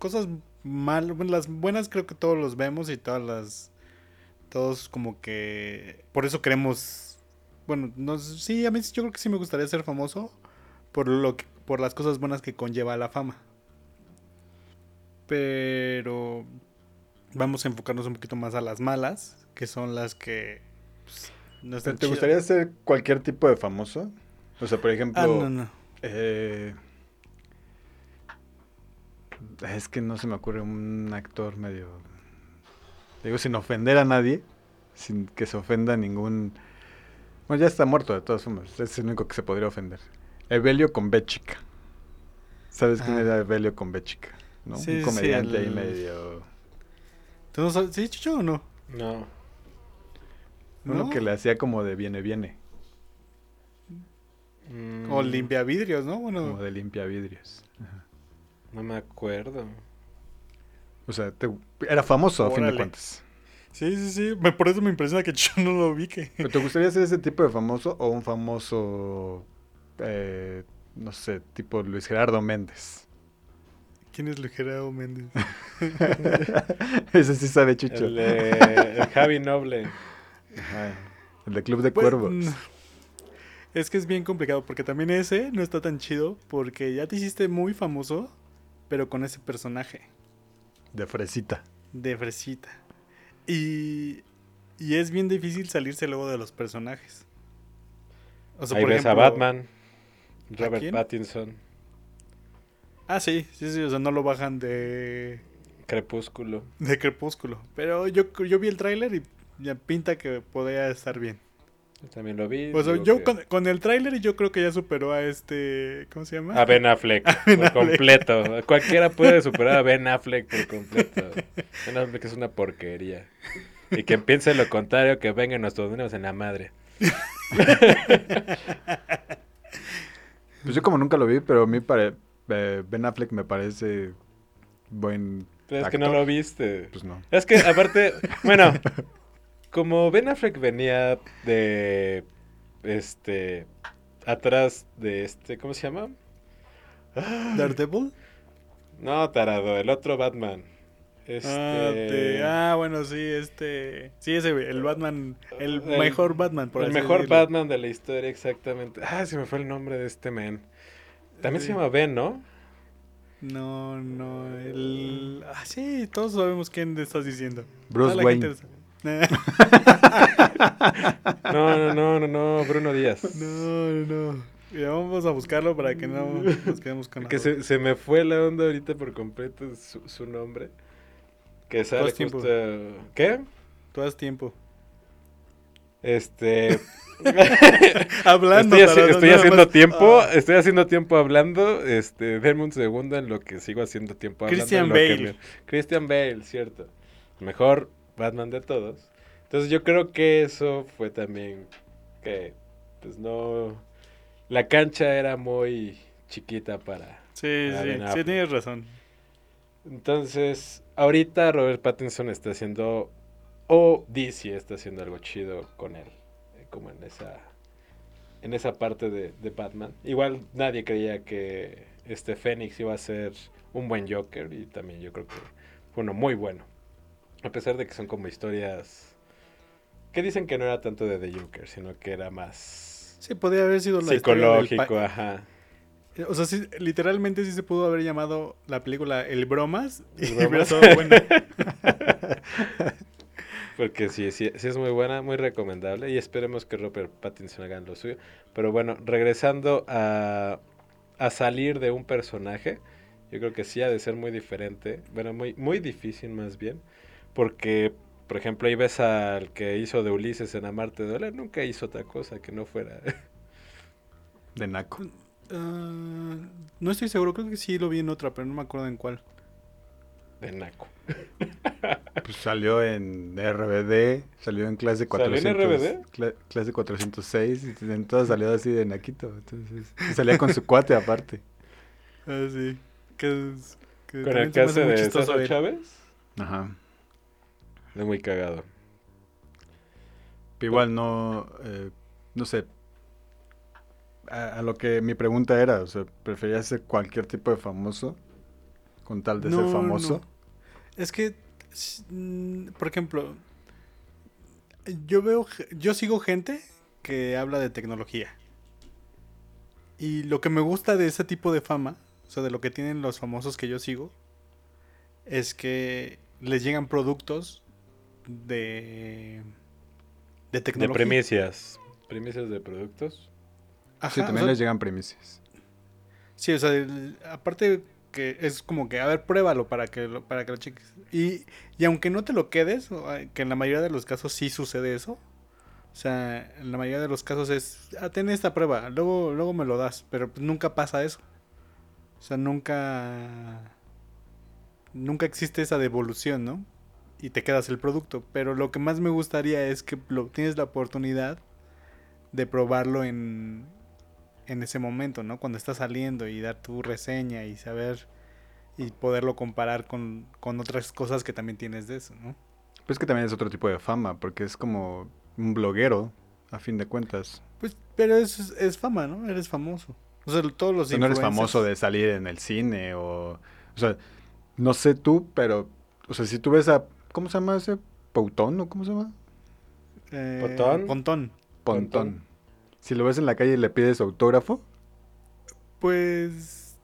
cosas mal, bueno, las buenas creo que todos los vemos y todas las... Todos como que... Por eso queremos... Bueno, no, sí, a mí yo creo que sí me gustaría ser famoso por, lo que, por las cosas buenas que conlleva la fama. Pero vamos a enfocarnos un poquito más a las malas, que son las que pues, no están ¿Te gustaría ser cualquier tipo de famoso? O sea, por ejemplo, Ah, no, no. eh, es que no se me ocurre un actor medio, digo, sin ofender a nadie, sin que se ofenda ningún, bueno, ya está muerto de todas formas, es el único que se podría ofender. Evelio con B chica. ¿Sabes quién Ah. era Evelio con B chica? ¿no? Sí, un sí, comediante ahí el- medio... ¿Tú no sabes? ¿Sí, Chucho o no? No. Uno ¿No? que le hacía como de viene, viene, Mm, O limpia vidrios, ¿no? Bueno, como de limpia vidrios. Ajá. No me acuerdo. O sea, te- era famoso a fin de cuentas. sí, sí, sí. Me- Por eso me impresiona que *laughs* yo no lo vi que... ¿Pero te gustaría ser ese tipo de famoso o un famoso, eh, no sé, tipo Luis Gerardo Méndez? ¿Quién es Luis Gerardo Méndez? *laughs* ese sí sabe Chucho. El, de- el Javi Noble. Ajá, el de Club de Pues, Cuervos. mm, Es que es bien complicado porque también ese no está tan chido porque ya te hiciste muy famoso, pero con ese personaje De Fresita. de fresita. Y, Y es bien difícil salirse luego de los personajes. O sea, Ahí por ves a Batman, Robert quién? Pattinson, Ah, sí, sí, sí, o sea, no lo bajan de, Crepúsculo. de Crepúsculo. Pero yo, yo vi el tráiler y ya pinta que podría estar bien. Yo también lo vi. O sea, yo que- con, con el tráiler yo creo que ya superó a este, ¿cómo se llama? A Ben Affleck, *laughs* Ben por Affleck. completo. *laughs* Cualquiera puede superar a Ben Affleck por completo. Ben Affleck es una porquería. Y quien piense lo contrario, que venga y nos tornemos en la madre. *laughs* Pues yo como nunca lo vi, pero a mí pare- eh, Ben Affleck me parece buen... Pero es que no lo viste. Pues no. Es que aparte, *laughs* bueno, como Ben Affleck venía de este atrás de este, ¿cómo se llama? Daredevil. No, tarado, el otro Batman. Este Ah, de- ah, bueno, sí, este. Sí, ese, el Batman. El, El- mejor Batman, por el así mejor decirlo. Batman de la historia, exactamente. Ah, se me fue el nombre de este man. También Sí. se llama Ben, ¿no? No, no, el. Ah, sí, todos sabemos quién te estás diciendo. Bruce la Wayne. *laughs* No, no, no, no, no, Bruno Díaz. no, no, no. Ya vamos a buscarlo para que no nos quedemos con *laughs* Que se, se me fue la onda ahorita por completo su, su nombre. Que sale justo... ¿Qué? Tú haz tiempo. Este... *laughs* Hablando. estoy tarado, haciendo más. tiempo, Ah, estoy haciendo tiempo hablando. Este, denme un segundo en lo que sigo haciendo tiempo hablando. Christian Bale. me- Christian Bale, cierto. Mejor Batman de todos. Entonces yo creo que eso fue también que, pues no, la cancha era muy chiquita para. sí, sí, sí, tienes razón. Entonces, ahorita Robert Pattinson está haciendo, o DC está haciendo algo chido con él, eh, como en esa, en esa parte de, de Batman. Igual nadie creía que este Fénix iba a ser un buen Joker y también yo creo que fue uno muy bueno. A pesar de que son como historias que dicen que no era tanto de The Joker, sino que era más Sí, podría haber sido la psicológico, ajá. O sea, sí, literalmente sí se pudo haber llamado la película El Bromas. Y hubiera estado bueno. *laughs* Porque sí, sí, sí es muy buena, muy recomendable y esperemos que Robert Pattinson haga lo suyo. Pero bueno, regresando a, a salir de un personaje, yo creo que sí ha de ser muy diferente, bueno, muy, muy difícil más bien, porque, por ejemplo, ahí ves al que hizo de Ulises en Amarte Duele, nunca hizo otra cosa que no fuera De Naco. Ah, no estoy seguro, creo que sí lo vi en otra, pero no me acuerdo en cuál. de Naco. *laughs* Pues salió en RBD, salió en clase ¿Salió en 400, RBD? cla- clase 406 y en todas salió así de Naquito. Entonces, y salía con su cuate aparte. *laughs* Ah, sí. Que es, que Con el caso de César. Chávez, Ajá. es muy cagado. Pero igual no, eh, no sé. A, a lo que mi pregunta era, o sea, ¿preferías ser cualquier tipo de famoso con tal de No, ser famoso? no. Es que, mm, por ejemplo, yo veo, yo sigo gente que habla de tecnología. Y lo que me gusta de ese tipo de fama, o sea, de lo que tienen los famosos que yo sigo, es que les llegan productos de de De tecnología. primicias, primicias de productos. Ajá, Sí, o también sea, les llegan primicias. Sí, o sea, el- aparte que es como que, a ver, pruébalo para que lo, para que lo cheques. Y, y aunque no te lo quedes, que en la mayoría de los casos sí sucede eso. O sea, en la mayoría de los casos es, ah, ten esta prueba, luego, luego me lo das, pero pues nunca pasa eso. O sea, nunca, nunca existe esa devolución, ¿no? Y te quedas el producto. Pero lo que más me gustaría es que lo, tienes la oportunidad de probarlo en, en ese momento, ¿no? Cuando está saliendo y dar tu reseña y saber y poderlo comparar con, con otras cosas que también tienes de eso, ¿no? Pues que también es otro tipo de fama, porque es como un bloguero, a fin de cuentas. Pues, pero es, es fama, ¿no? Eres famoso. O sea, todos los O sea, no eres famoso de salir en el cine o... O sea, no sé tú, pero... O sea, si tú ves a... ¿Cómo se llama ese? ¿Poutón o cómo se llama? Eh, ¿Pontón? Pontón. Pontón. Si lo ves en la calle y le pides autógrafo, Pues...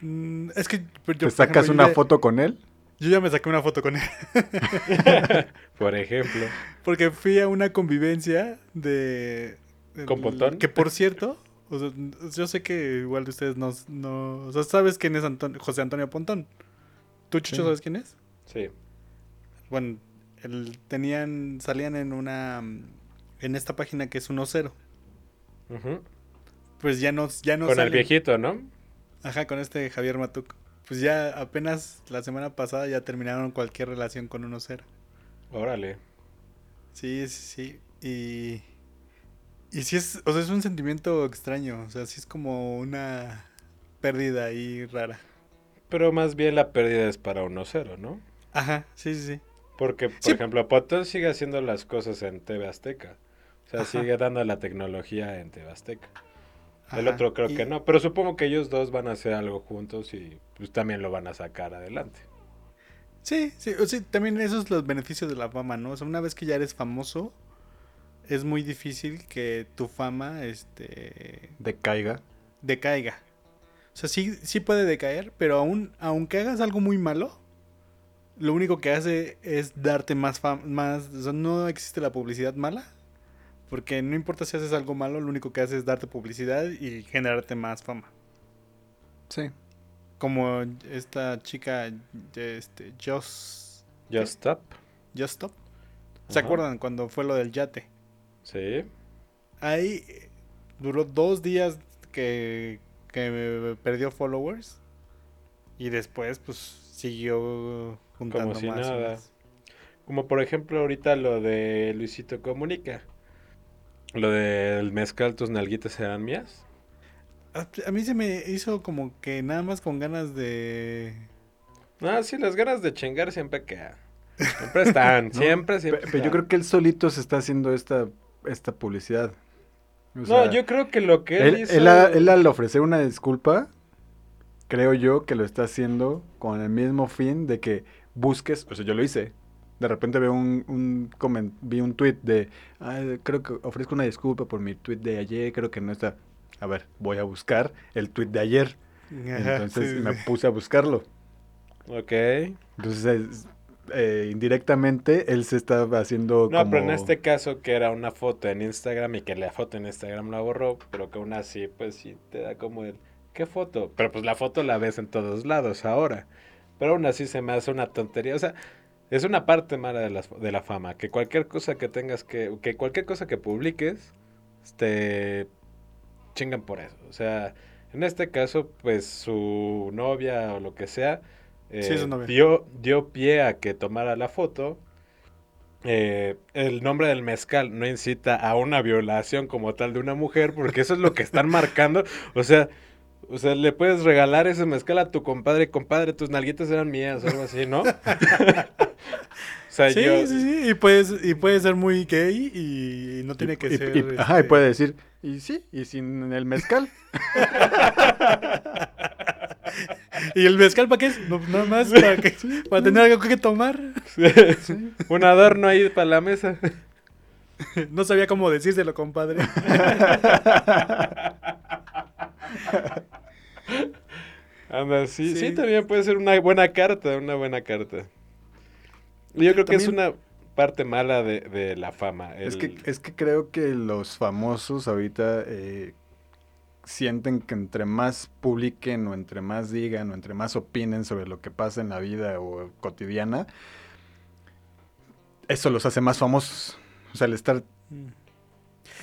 mm, Es que... pero yo, te sacas ejemplo, una ya- foto con él. Yo ya me saqué una foto con él. *laughs* Por ejemplo. Porque fui a una convivencia de... ¿Con Pontón? Que por cierto, o sea, yo sé que igual de ustedes no, no... O sea, ¿sabes quién es Anton- José Antonio Pontón? ¿Tú, Chucho, Sí. sabes quién es? Sí. Bueno, el- tenían, salían en una... En esta página que es 1.0. Pues ya no, ya no Con el viejito, ¿no? Ajá, con este Javier Matuk. Pues ya apenas la semana pasada ya terminaron cualquier relación con 1.0. Órale. Sí, sí, sí. Y. Y sí es. O sea, es un sentimiento extraño. O sea, sí es como una pérdida ahí rara. Pero más bien la pérdida es para 1-0, ¿no? Ajá, sí, sí, sí. Porque, por Sí. ejemplo, Potón sigue haciendo las cosas en TV Azteca. O sea, Ajá. sigue dando la tecnología en TV Azteca. El otro creo y- que no. Pero supongo que ellos dos van a hacer algo juntos y pues también lo van a sacar adelante. Sí, sí, sí, también esos son los beneficios de la fama, ¿no? O sea, una vez que ya eres famoso, es muy difícil que tu fama, este, Decaiga. decaiga. O sea, sí, sí puede decaer, pero aún, aunque hagas algo muy malo, lo único que hace es darte más fama, más, o sea, no existe la publicidad mala, porque no importa si haces algo malo, lo único que hace es darte publicidad y generarte más fama. Sí. Como esta chica, este, Just, Just Stop. Just Stop. ¿Se Ajá. acuerdan cuando fue lo del yate? Sí. Ahí eh, duró dos días que, que perdió followers y después pues siguió juntando Como si más. nada. más. Como por ejemplo ahorita lo de Luisito Comunica. Lo del mezcal, tus nalguitas eran mías. A, a mí se me hizo como que nada más con ganas de... Ah, sí, las ganas de chingar siempre quedan. Siempre están, *laughs* No, siempre, siempre. Pero yo creo que él solito se está haciendo esta, esta publicidad. O No, sea, yo creo que lo que él, él, hizo... él a- él al ofrecer una disculpa, creo yo que lo está haciendo con el mismo fin de que busques, o sea, yo lo hice. De repente veo un, un vi un tweet de, "Ay, creo que ofrezco una disculpa por mi tweet de ayer, creo que no está. A ver, voy a buscar el tweet de ayer. Ajá, Entonces sí, sí, me puse a buscarlo. Ok. Entonces, es- eh, indirectamente, él se estaba haciendo No, como... pero en este caso que era una foto en Instagram y que la foto en Instagram la borró, pero que aún así, pues sí te da como el... ¿Qué foto? Pero pues la foto la ves en todos lados ahora. Pero aún así se me hace una tontería. O sea, es una parte mala de la, de la fama. Que cualquier cosa que tengas que... Que cualquier cosa que publiques, te chingan por eso. O sea, en este caso, pues su novia o lo que sea... Sí, eh, dio, dio pie a que tomara la foto eh, el nombre del mezcal no incita a una violación como tal de una mujer, porque eso es lo que están marcando. O sea, o sea, le puedes regalar ese mezcal a tu compadre, compadre, tus nalguitas eran mías, o algo así, ¿no? *laughs* o sea, Sí, yo... sí, sí, y puedes, y puede ser muy gay y no tiene y- que y- ser... y- Ajá, y este, puede decir, y sí, y sin el mezcal. *laughs* ¿Y el mezcal para qué es? No, nada más para, que, *laughs* para tener algo que tomar. Un adorno ahí para la mesa. *laughs* No sabía cómo decírselo, compadre. *laughs* Anda, sí, sí, Sí. también puede ser una buena carta, una buena carta. Yo creo que es una parte mala de, de la fama. Es, que, es que creo que los famosos ahorita eh, sienten que entre más publiquen o entre más digan o entre más opinen sobre lo que pasa en la vida o cotidiana, eso los hace más famosos. O sea, el estar eh,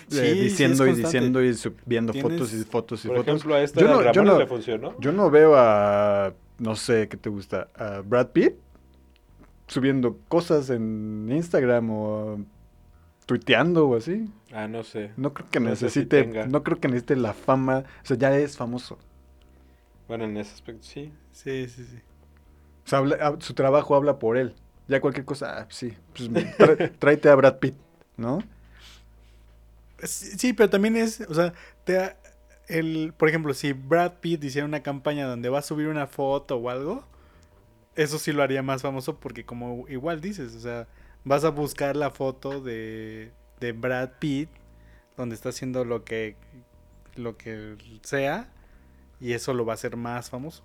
sí, es diciendo y diciendo y subiendo Tienes- fotos y fotos y Por fotos. ejemplo, a este Yo no- yo no- le funcionó. Yo no veo a, no sé, ¿qué te gusta? A Brad Pitt subiendo cosas en Instagram o tuiteando o así. Ah, no sé. No creo que No sé si necesite, no creo que necesite la fama, o sea, ya es famoso. Bueno, en ese aspecto sí. Sí, sí, sí. O sea, habla- su trabajo habla por él. Ya cualquier cosa, ah, sí, pues *laughs* tra- tráete a Brad Pitt, ¿no? Sí, sí, pero también es, o sea, te, el, por ejemplo, si Brad Pitt hiciera una campaña donde va a subir una foto o algo, eso sí lo haría más famoso porque como igual dices, o sea, vas a buscar la foto de, de Brad Pitt donde está haciendo lo que lo que sea y eso lo va a hacer más famoso.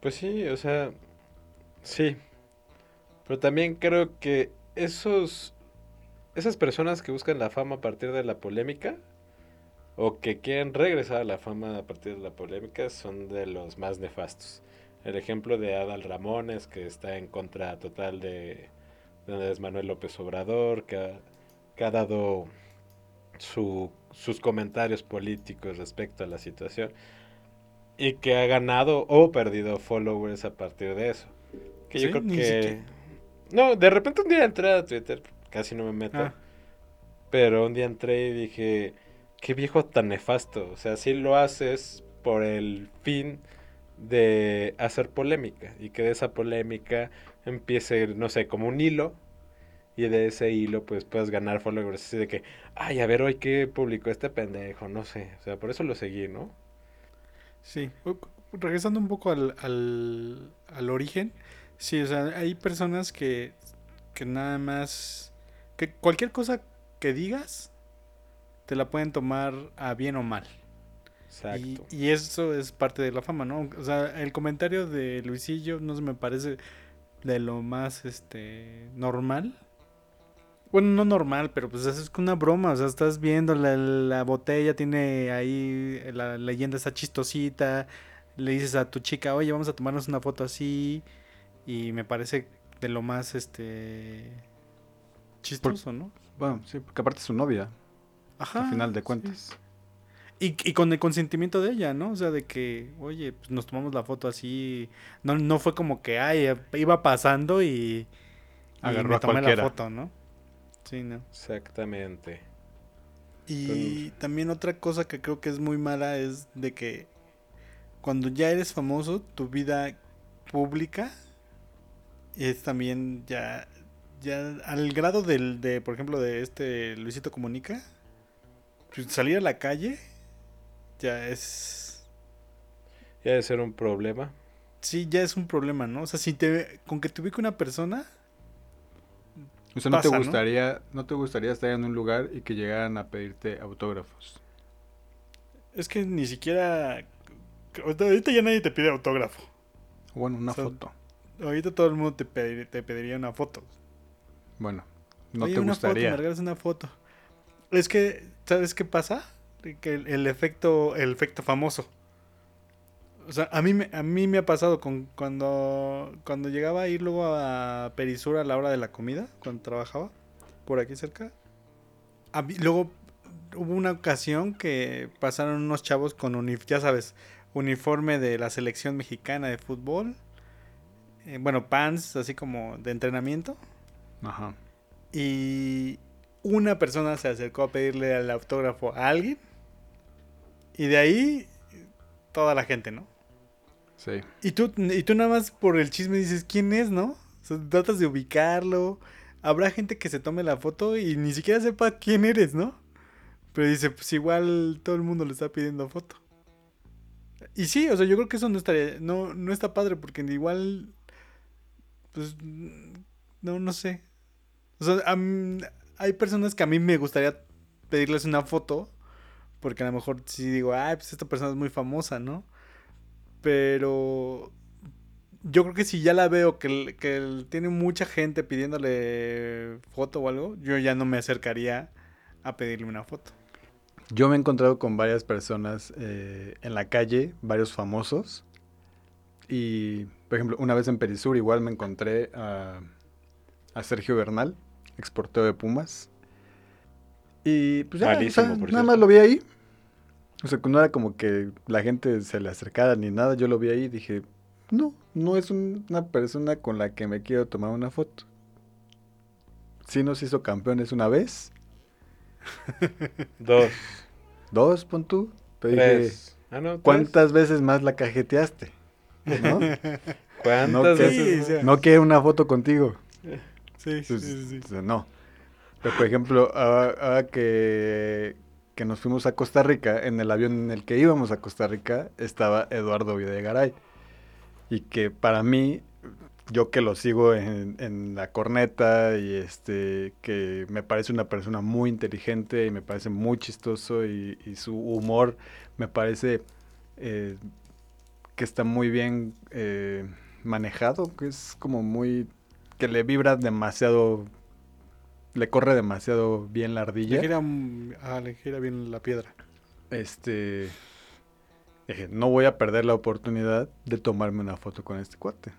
Pues sí, o sea, Sí. Pero también creo que esos esas personas que buscan la fama a partir de la polémica o que quieren regresar a la fama a partir de la polémica son de los más nefastos. El ejemplo de Adal Ramones, que está en contra total de, de Andrés Manuel López Obrador, que ha, que ha dado su- sus comentarios políticos respecto a la situación y que ha ganado o perdido followers a partir de eso. Que yo creo que... No, de repente un día entré a Twitter, casi no me meto, Ah. pero un día entré y dije, qué viejo tan nefasto. O sea, si lo haces por el fin de hacer polémica y que de esa polémica empiece, no sé, como un hilo y de ese hilo pues puedes ganar followers así de que, ay, a ver hoy qué publicó este pendejo, no sé. O sea, por eso lo seguí, ¿no? Sí, regresando un poco al, al, al origen, sí, o sea, hay personas que, que nada más, que cualquier cosa que digas, te la pueden tomar a bien o mal. Y, Exacto. y eso es parte de la fama, ¿no? O sea, el comentario de Luisillo no se me parece de lo más, este, normal. Bueno, no normal, pero pues es una broma, o sea, estás viendo la, la botella, tiene ahí, la leyenda está chistosita, le dices a tu chica, oye, vamos a tomarnos una foto así, y me parece de lo más, este, chistoso, ¿no? Bueno, sí, porque aparte es su novia, Ajá. al final de sí. cuentas. Y, y con el consentimiento de ella, ¿no? O sea, de que, oye, pues nos tomamos la foto así. No, no fue como que, ay, iba pasando y, y Agarró me a tomé la cualquiera. foto, ¿no? Sí, ¿no? Exactamente. Y también otra cosa que creo que es muy mala es de que cuando ya eres famoso, tu vida pública es también ya, ya al grado del, de, por ejemplo, de este Luisito Comunica, pues, salir a la calle ya es... Ya debe ser un problema. Sí, ya es un problema, ¿no? O sea, si te, con que te ubique una persona, O sea, ¿no Pasa, te gustaría, ¿no? te gustaría estar en un lugar y que llegaran a pedirte autógrafos? es que ni siquiera... Ahorita ya nadie te pide autógrafo. O Bueno, una O sea, foto. Ahorita todo el mundo te, pedir- te pediría una foto. Bueno, no Oye, te una foto, me gustaría. una foto. Es que, ¿sabes qué pasa? Que el, el efecto, el efecto famoso. O sea, a mí, me- a mí me ha pasado con, cuando, cuando llegaba a ir luego a Perisur a la hora de la comida, cuando trabajaba por aquí cerca. A mí- luego hubo una ocasión que pasaron unos chavos con uniforme, ya sabes, uniforme de la selección mexicana de fútbol. Eh, bueno, pants así como de entrenamiento. Ajá. Y una persona se acercó a pedirle el autógrafo a alguien. Y de ahí, toda la gente, ¿no? Sí. Y tú, y tú nada más por el chisme dices, ¿quién es, no? O sea, tratas de ubicarlo. Habrá gente que se tome la foto y ni siquiera sepa quién eres, ¿no? Pero dice, pues igual todo el mundo le está pidiendo foto. Y sí, o sea, yo creo que eso no estaría, no, no está padre porque igual, pues, no, no sé. O sea, mí- hay personas que a mí me gustaría pedirles una foto porque a lo mejor sí digo, ay, pues esta persona es muy famosa, ¿no? Pero yo creo que si ya la veo que, que tiene mucha gente pidiéndole foto o algo, yo ya no me acercaría a pedirle una foto. Yo me he encontrado con varias personas eh, en la calle, varios famosos. Y, por ejemplo, una vez en Perisur igual me encontré a, a Sergio Bernal, exporteo de Pumas. Y pues ya, o Malísimo, sea, por nada más lo vi ahí. O sea, no era como que la gente se le acercara ni nada. Yo lo vi ahí y dije, no, no es un- una persona con la que me quiero tomar una foto. Sí nos hizo campeones una vez. *laughs* Dos, Dos, pon tú. Dije, tres. Ah, no, tres. ¿Cuántas veces más la cajeteaste? ¿No? *laughs* ¿Cuántas No, que- veces? Sí, sí. no quiero una foto contigo. Sí, sí, Pues, sí. sí. o sea, no. Pero, por ejemplo, ahora, ahora que, que nos fuimos a Costa Rica, en el avión en el que íbamos a Costa Rica, estaba Eduardo Videgaray. Y que para mí, yo que lo sigo en, en la corneta y este, que me parece una persona muy inteligente y me parece muy chistoso y, y su humor me parece eh, que está muy bien eh, manejado, que es como muy... que le vibra demasiado... le corre demasiado bien la Le ardilla. gira, ah, le gira bien la piedra. Este... Dije, no voy a perder la oportunidad de tomarme una foto con este cuate.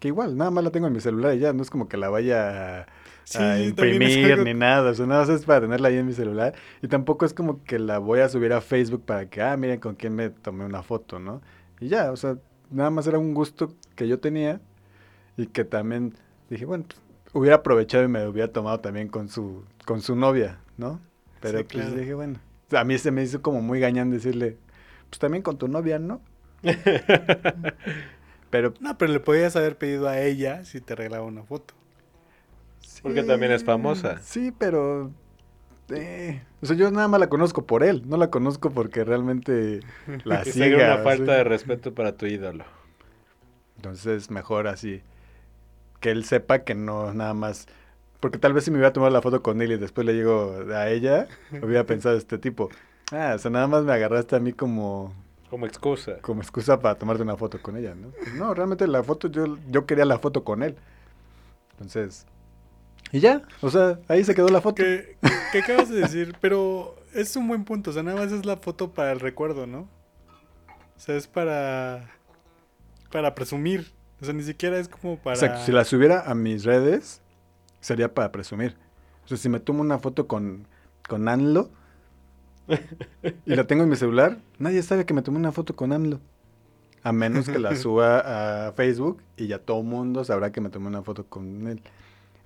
Que igual, nada más la tengo en mi celular y ya, no es como que la vaya a, Sí, imprimir algo- ni nada, o sea, nada más es para tenerla ahí en mi celular. Y tampoco es como que la voy a subir a Facebook para que, ah, miren con quién me tomé una foto, ¿no? Y ya, o sea, nada más era un gusto que yo tenía y que también dije, bueno, pues, hubiera aprovechado y me hubiera tomado también con su, con su novia, ¿no? Pero Sí, pues claro. dije, bueno, a mí se me hizo como muy gañán decirle, pues también con tu novia, ¿no? *laughs* Pero No, pero le podías haber pedido a ella si te regalaba una foto. Porque también es famosa. Sí, pero... eh, o sea, yo nada más la conozco por él, no la conozco porque realmente *laughs* la siga. una falta sí. de respeto para tu ídolo. Entonces, mejor así. Que él sepa que no nada más... Porque tal vez si me hubiera tomado la foto con él y después le llego a ella, hubiera *laughs* pensado este tipo. Ah, o sea, nada más me agarraste a mí como, Como excusa. como excusa para tomarte una foto con ella, ¿no? Pues no, realmente la foto, yo, yo quería la foto con él. Entonces... Y ya, o sea, ahí se quedó la foto. ¿Qué, acabas de decir? *laughs* Pero es un buen punto. O sea, nada más es la foto para el recuerdo, ¿no? O sea, es para. Para presumir. O sea, ni siquiera es como para. Exacto, si la subiera a mis redes, sería para presumir. O sea, si me tomo una foto con, con AMLO y la tengo en mi celular, nadie sabe que me tomé una foto con AMLO. A menos que la *laughs* suba a Facebook y ya todo mundo sabrá que me tomé una foto con él.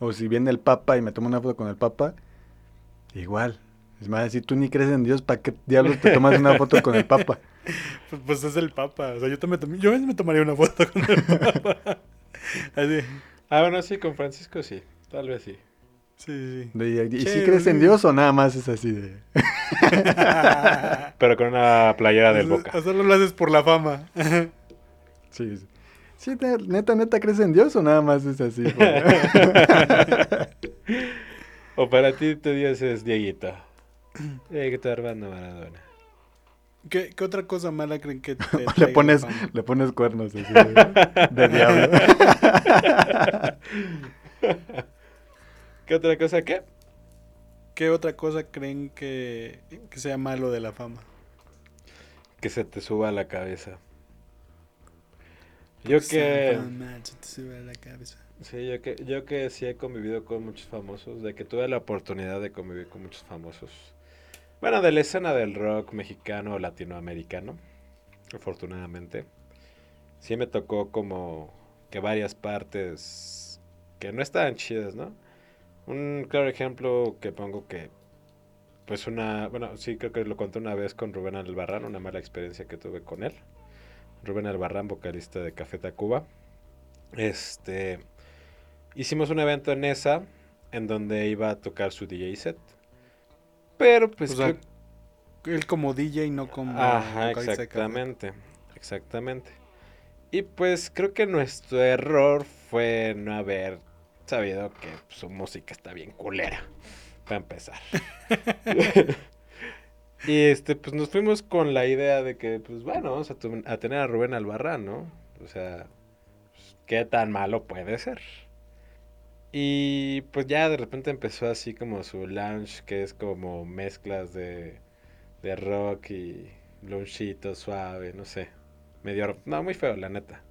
O si viene el Papa y me tomo una foto con el Papa, igual. Es más, si tú ni crees en Dios, ¿para qué diablos te tomas una foto con el Papa? *laughs* Pues, pues es el Papa. O sea, yo, también, yo me tomaría una foto con el *laughs* Papa. Así. Ah, bueno, sí, con Francisco sí. Tal vez sí. Sí, sí. De- ¿Y, si crees en. Dios o nada más es así de... *laughs* Pero con una playera del Boca. O solo lo haces por la fama. Sí, sí. Sí, ne- neta, neta, ¿crees en Dios o nada más es así? *laughs* O para ti tu Dios es Dieguito. Dieguito Armando Maradona. ¿Qué, qué otra cosa mala creen que te *laughs* le pones, le pones cuernos así de, de diablo. *laughs* ¿Qué otra cosa qué? ¿Qué otra cosa creen que, que sea malo de la fama? Que se te suba a la cabeza. Yo que... La cabeza. Sí, yo que, yo que sí he convivido con muchos famosos, de que tuve la oportunidad de convivir con muchos famosos. Bueno, de la escena del rock mexicano o latinoamericano, afortunadamente. Sí me tocó como que varias partes que no estaban chidas, ¿no? Un claro ejemplo que pongo que, pues una, bueno, sí creo que lo conté una vez con Rubén Albarrán, una mala experiencia que tuve con él. Rubén Albarrán, vocalista de Café Tacuba. Este, hicimos un evento en esa, en donde iba a tocar su DJ set. Pero pues... o sea, creo- él como DJ, no como. Ajá, exactamente. Exactamente. Y pues creo que nuestro error fue no haber sabido que su música está bien culera. Para empezar. *laughs* *laughs* y este, pues nos fuimos con la idea de que, pues bueno, vamos a, a tener a Rubén Albarrán, ¿no? O sea, pues, ¿qué tan malo puede ser? Y pues ya de repente empezó así como su lounge, que es como mezclas de, de rock y loungito suave, no sé. Medio, no, muy feo, la neta.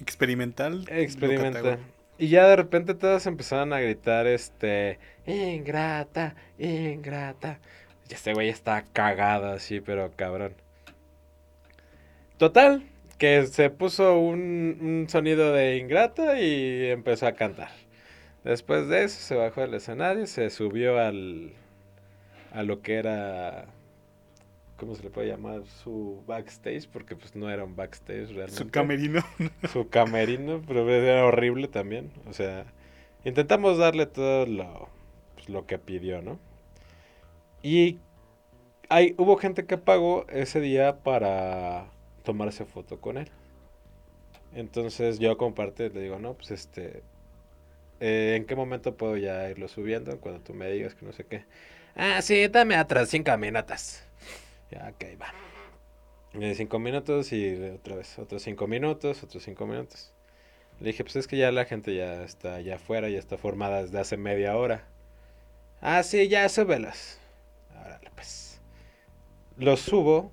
Experimental. lo Experimenta. catego- Y ya de repente todos empezaron a gritar, este, ingrata, ingrata. Y este güey está cagado así, pero cabrón. Total, que se puso un, un sonido de ingrata y empezó a cantar. Después de eso se bajó del escenario, se subió al, a lo que era, ¿cómo se le puede llamar? Su backstage, porque pues no era un backstage realmente Su camerino. *laughs* su camerino, pero era horrible también. O sea, intentamos darle todo lo, pues, lo que pidió, ¿no? Y hay, hubo gente que pagó ese día para tomarse foto con él. Entonces yo comparte le digo, no, pues este, eh, ¿en qué momento puedo ya irlo subiendo? Cuando tú me digas que no sé qué. Ah, sí, dame atrás cinco minutos. Ya, ok, va. Y cinco minutos y otra vez, otros cinco minutos, otros cinco minutos. Le dije, pues es que ya la gente ya está allá afuera, ya está formada desde hace media hora. Ah, sí, ya súbelos. Órale, pues. Los subo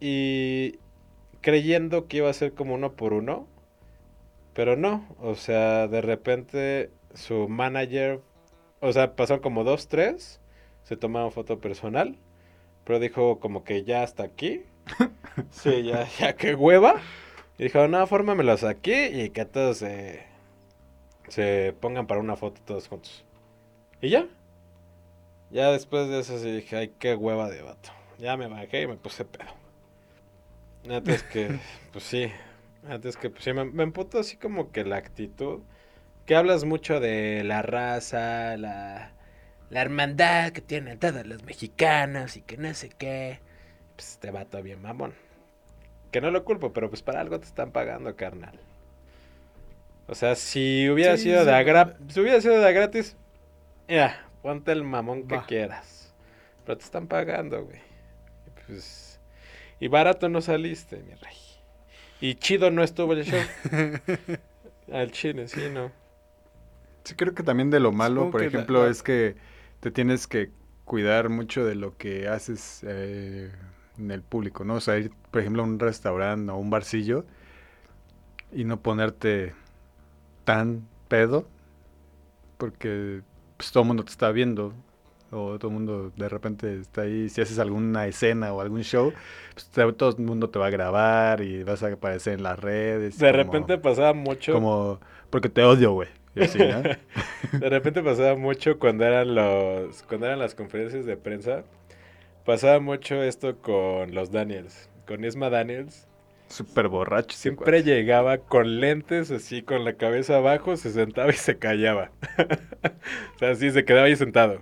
y creyendo que iba a ser como uno por uno, pero no. O sea, de repente su manager, o sea, pasaron como dos, tres, se tomaron foto personal, pero dijo como que ya hasta aquí. *laughs* sí, ya, ya que hueva. Y dijo, no, fórmamelos aquí y que todos se, se pongan para una foto todos juntos. Y ya. Ya después de eso sí dije, ay, qué hueva de vato. Ya me bajé y me puse pedo. Antes que, *laughs* pues sí. Antes que, pues sí, me, me emputó así como que la actitud. Que hablas mucho de la raza, la, la hermandad que tienen todos los mexicanos y que no sé qué. Pues este vato bien mamón. Que no lo culpo, pero pues para algo te están pagando, carnal. O sea, si hubiera Sí, sido sí, de a si hubiera sido de a gratis, mira, ponte el mamón que Va. quieras. Pero te están pagando, güey. Y Pues, y barato no saliste, mi rey. Y chido no estuvo el show. *laughs* Al chile, sí, no. Sí, creo que también de lo malo, Supongo por la- ejemplo, la- es que te tienes que cuidar mucho de lo que haces eh, en el público, ¿no? O sea, ir, por ejemplo, a un restaurante o un barcillo y no ponerte tan pedo, porque pues, todo el mundo te está viendo, o todo el mundo de repente está ahí, si haces alguna escena o algún show, pues, todo el mundo te va a grabar y vas a aparecer en las redes. De como- repente pasaba mucho. Como, porque te odio, güey. y así, ¿no? *laughs* De repente pasaba mucho cuando eran los cuando eran las conferencias de prensa. Pasaba mucho esto con los Daniels, con Isma Daniels. Súper borracho. Siempre llegaba con lentes así con la cabeza abajo, se sentaba y se callaba. *laughs* o sea, así se quedaba ahí sentado.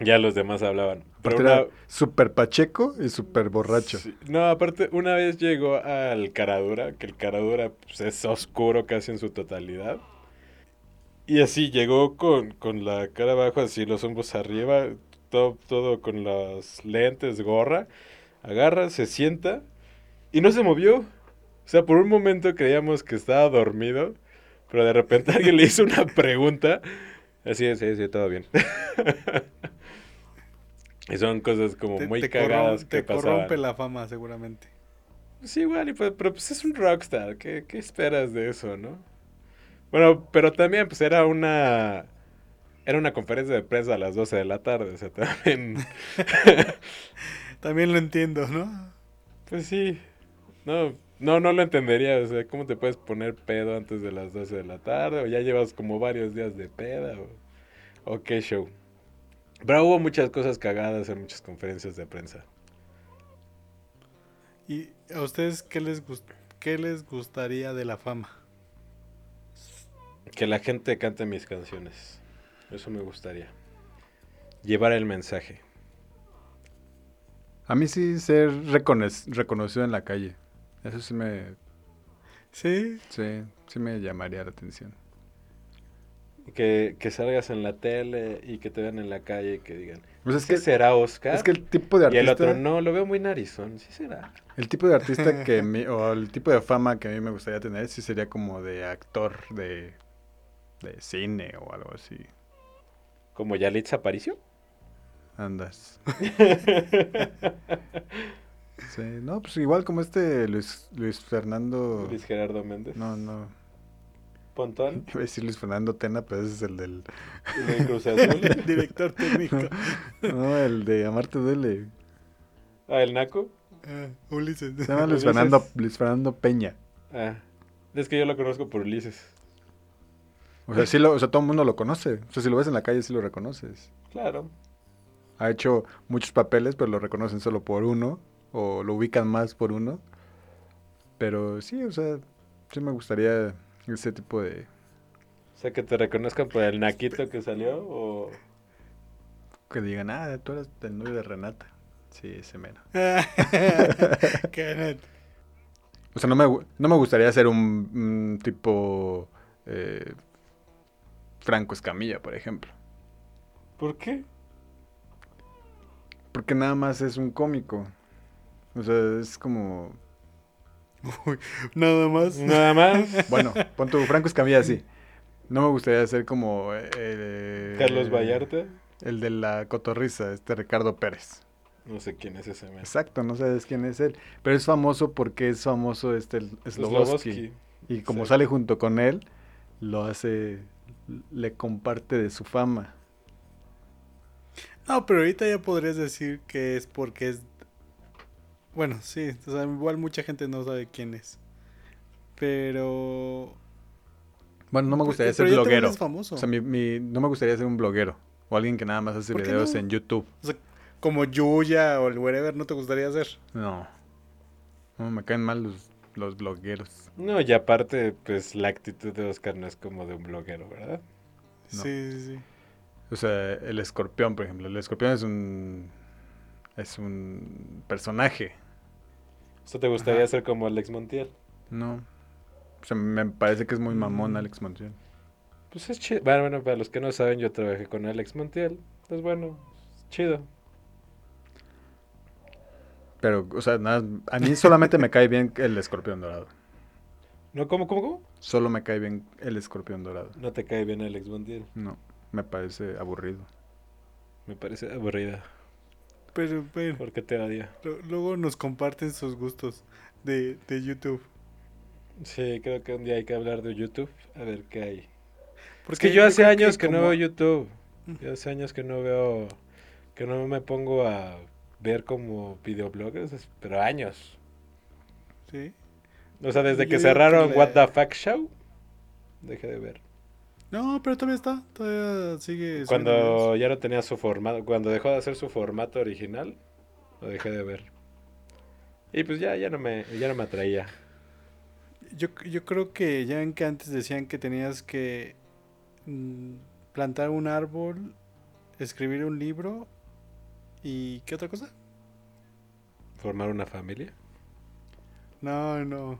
Ya los demás hablaban. Pero una- era súper pacheco y súper borracho. Sí. No, aparte, una vez llegó al Caradura, que el Caradura pues, es oscuro casi en su totalidad. Y así llegó con, con la cara abajo, así los hombros arriba, todo, todo con las lentes, gorra. Agarra, se sienta y no se movió. O sea, por un momento creíamos que estaba dormido, pero de repente *laughs* alguien le hizo una pregunta. Así, sí, sí, todo bien. *laughs* y son cosas como Te- muy te cagadas corrom- que te pasaban. corrompe la fama, seguramente. Sí, igual, y pues, pero pues es un rockstar. ¿Qué, qué esperas de eso, no? Bueno, pero también pues era una... Era una conferencia de prensa a las 12 de la tarde, o sea, *laughs* también... También lo entiendo, ¿no? Pues sí. No, no, no lo entendería, o sea, ¿cómo te puedes poner pedo antes de las 12 de la tarde? ¿O ya llevas como varios días de peda? ¿O, o qué show? Pero hubo muchas cosas cagadas en muchas conferencias de prensa. ¿Y a ustedes qué les, gust- qué les gustaría de la fama? Que la gente cante mis canciones. Eso me gustaría. Llevar el mensaje. A mí sí ser recono- reconocido en la calle. Eso sí me, Sí, sí, sí me llamaría la atención. Que, que salgas en la tele y que te vean en la calle y que digan, Pues es ¿sí que, será Oscar? es que el tipo de y el artista, otro, no, lo veo muy narizón, sí será. el tipo de artista *laughs* que o el tipo de fama que a mí me gustaría tener sí sería como de actor de, de cine o algo así. ¿Como Yalitza Aparicio? Andas. *laughs* Sí, no, pues igual como este Luis, Luis Fernando. Luis Gerardo Méndez. No, no. Pontón. *laughs* Iba a decir Luis Fernando Tena, pero ese es el del. de Cruz Azul. *laughs* el director técnico. *laughs* No, el de Amarte Duele. ah, el Naco. Ah, Ulises. Se llama Luis Ulises. Fernando, Luis Fernando Peña. Ah, es que yo lo conozco por Ulises. O sea, sí lo, o sea, todo el mundo lo conoce. O sea, si lo ves en la calle, sí lo reconoces. Claro. Ha hecho muchos papeles, pero lo reconocen solo por uno. O lo ubican más por uno. Pero sí, o sea, sí me gustaría ese tipo de. O sea, que te reconozcan por el Naquito que salió o... Que digan, ah, tú eres el novio de Renata. Sí, ese. Kenneth. *laughs* O sea, no me, no me gustaría ser un, un tipo eh, Franco Escamilla, por ejemplo. ¿Por qué? Porque nada más es un cómico. O sea, es como. Uy, nada más. Nada más. *laughs* bueno, pon tu Franco Escamilla así. No me gustaría ser como. Eh, Carlos Vallarta. El de la cotorriza, este Ricardo Pérez. No sé quién es ese. Man. Exacto, no sabes quién es él. Pero es famoso porque es famoso este Sloboski. Y como sale junto con él, lo hace, le comparte de su fama. No, pero ahorita ya podrías decir que es porque es bueno, sí, o sea, igual mucha gente no sabe quién es. Pero. Bueno, no me gustaría ser bloguero. O sea, mi, no me gustaría ser un bloguero. O alguien que nada más hace videos en YouTube. O sea, como Yuya o el wherever, ¿no te gustaría ser? No. no me caen mal los, los blogueros. No, y aparte, pues la actitud de Oscar no es como de un bloguero, ¿verdad? Sí, sí, sí. O sea, el escorpión, por ejemplo. El escorpión es un. Es un personaje ¿Usted te gustaría ser como Alex Montiel? No. O sea, me parece que es muy mamón mm. Alex Montiel. Pues es chido. Bueno, bueno, para los que no saben, yo trabajé con Alex Montiel. Pues bueno, es chido. Pero, o sea, nada, a mí solamente me cae bien el escorpión dorado. ¿No? ¿Cómo, cómo, cómo? Solo me cae bien el escorpión dorado. ¿No te cae bien Alex Montiel? No, me parece aburrido. Me parece aburrida. Pero, pero. Porque te odio. Luego nos comparten sus gustos de, de YouTube. Sí, creo que un día hay que hablar de YouTube. A ver qué hay. Porque es que yo hace años que, no veo YouTube. Yo hace años que no veo. Que no me pongo a ver como videobloggers. Pero años. Sí. O sea, desde que cerraron la... What the Fuck Show, dejé de ver. No, pero todavía está, todavía sigue. Cuando ya no tenía su formato, cuando dejó de hacer su formato original, lo dejé de ver. Y pues ya, ya no me, ya no me atraía. Yo, yo creo que ya en que antes decían que tenías que mm, plantar un árbol, escribir un libro y ¿qué otra cosa? Formar una familia. No, no.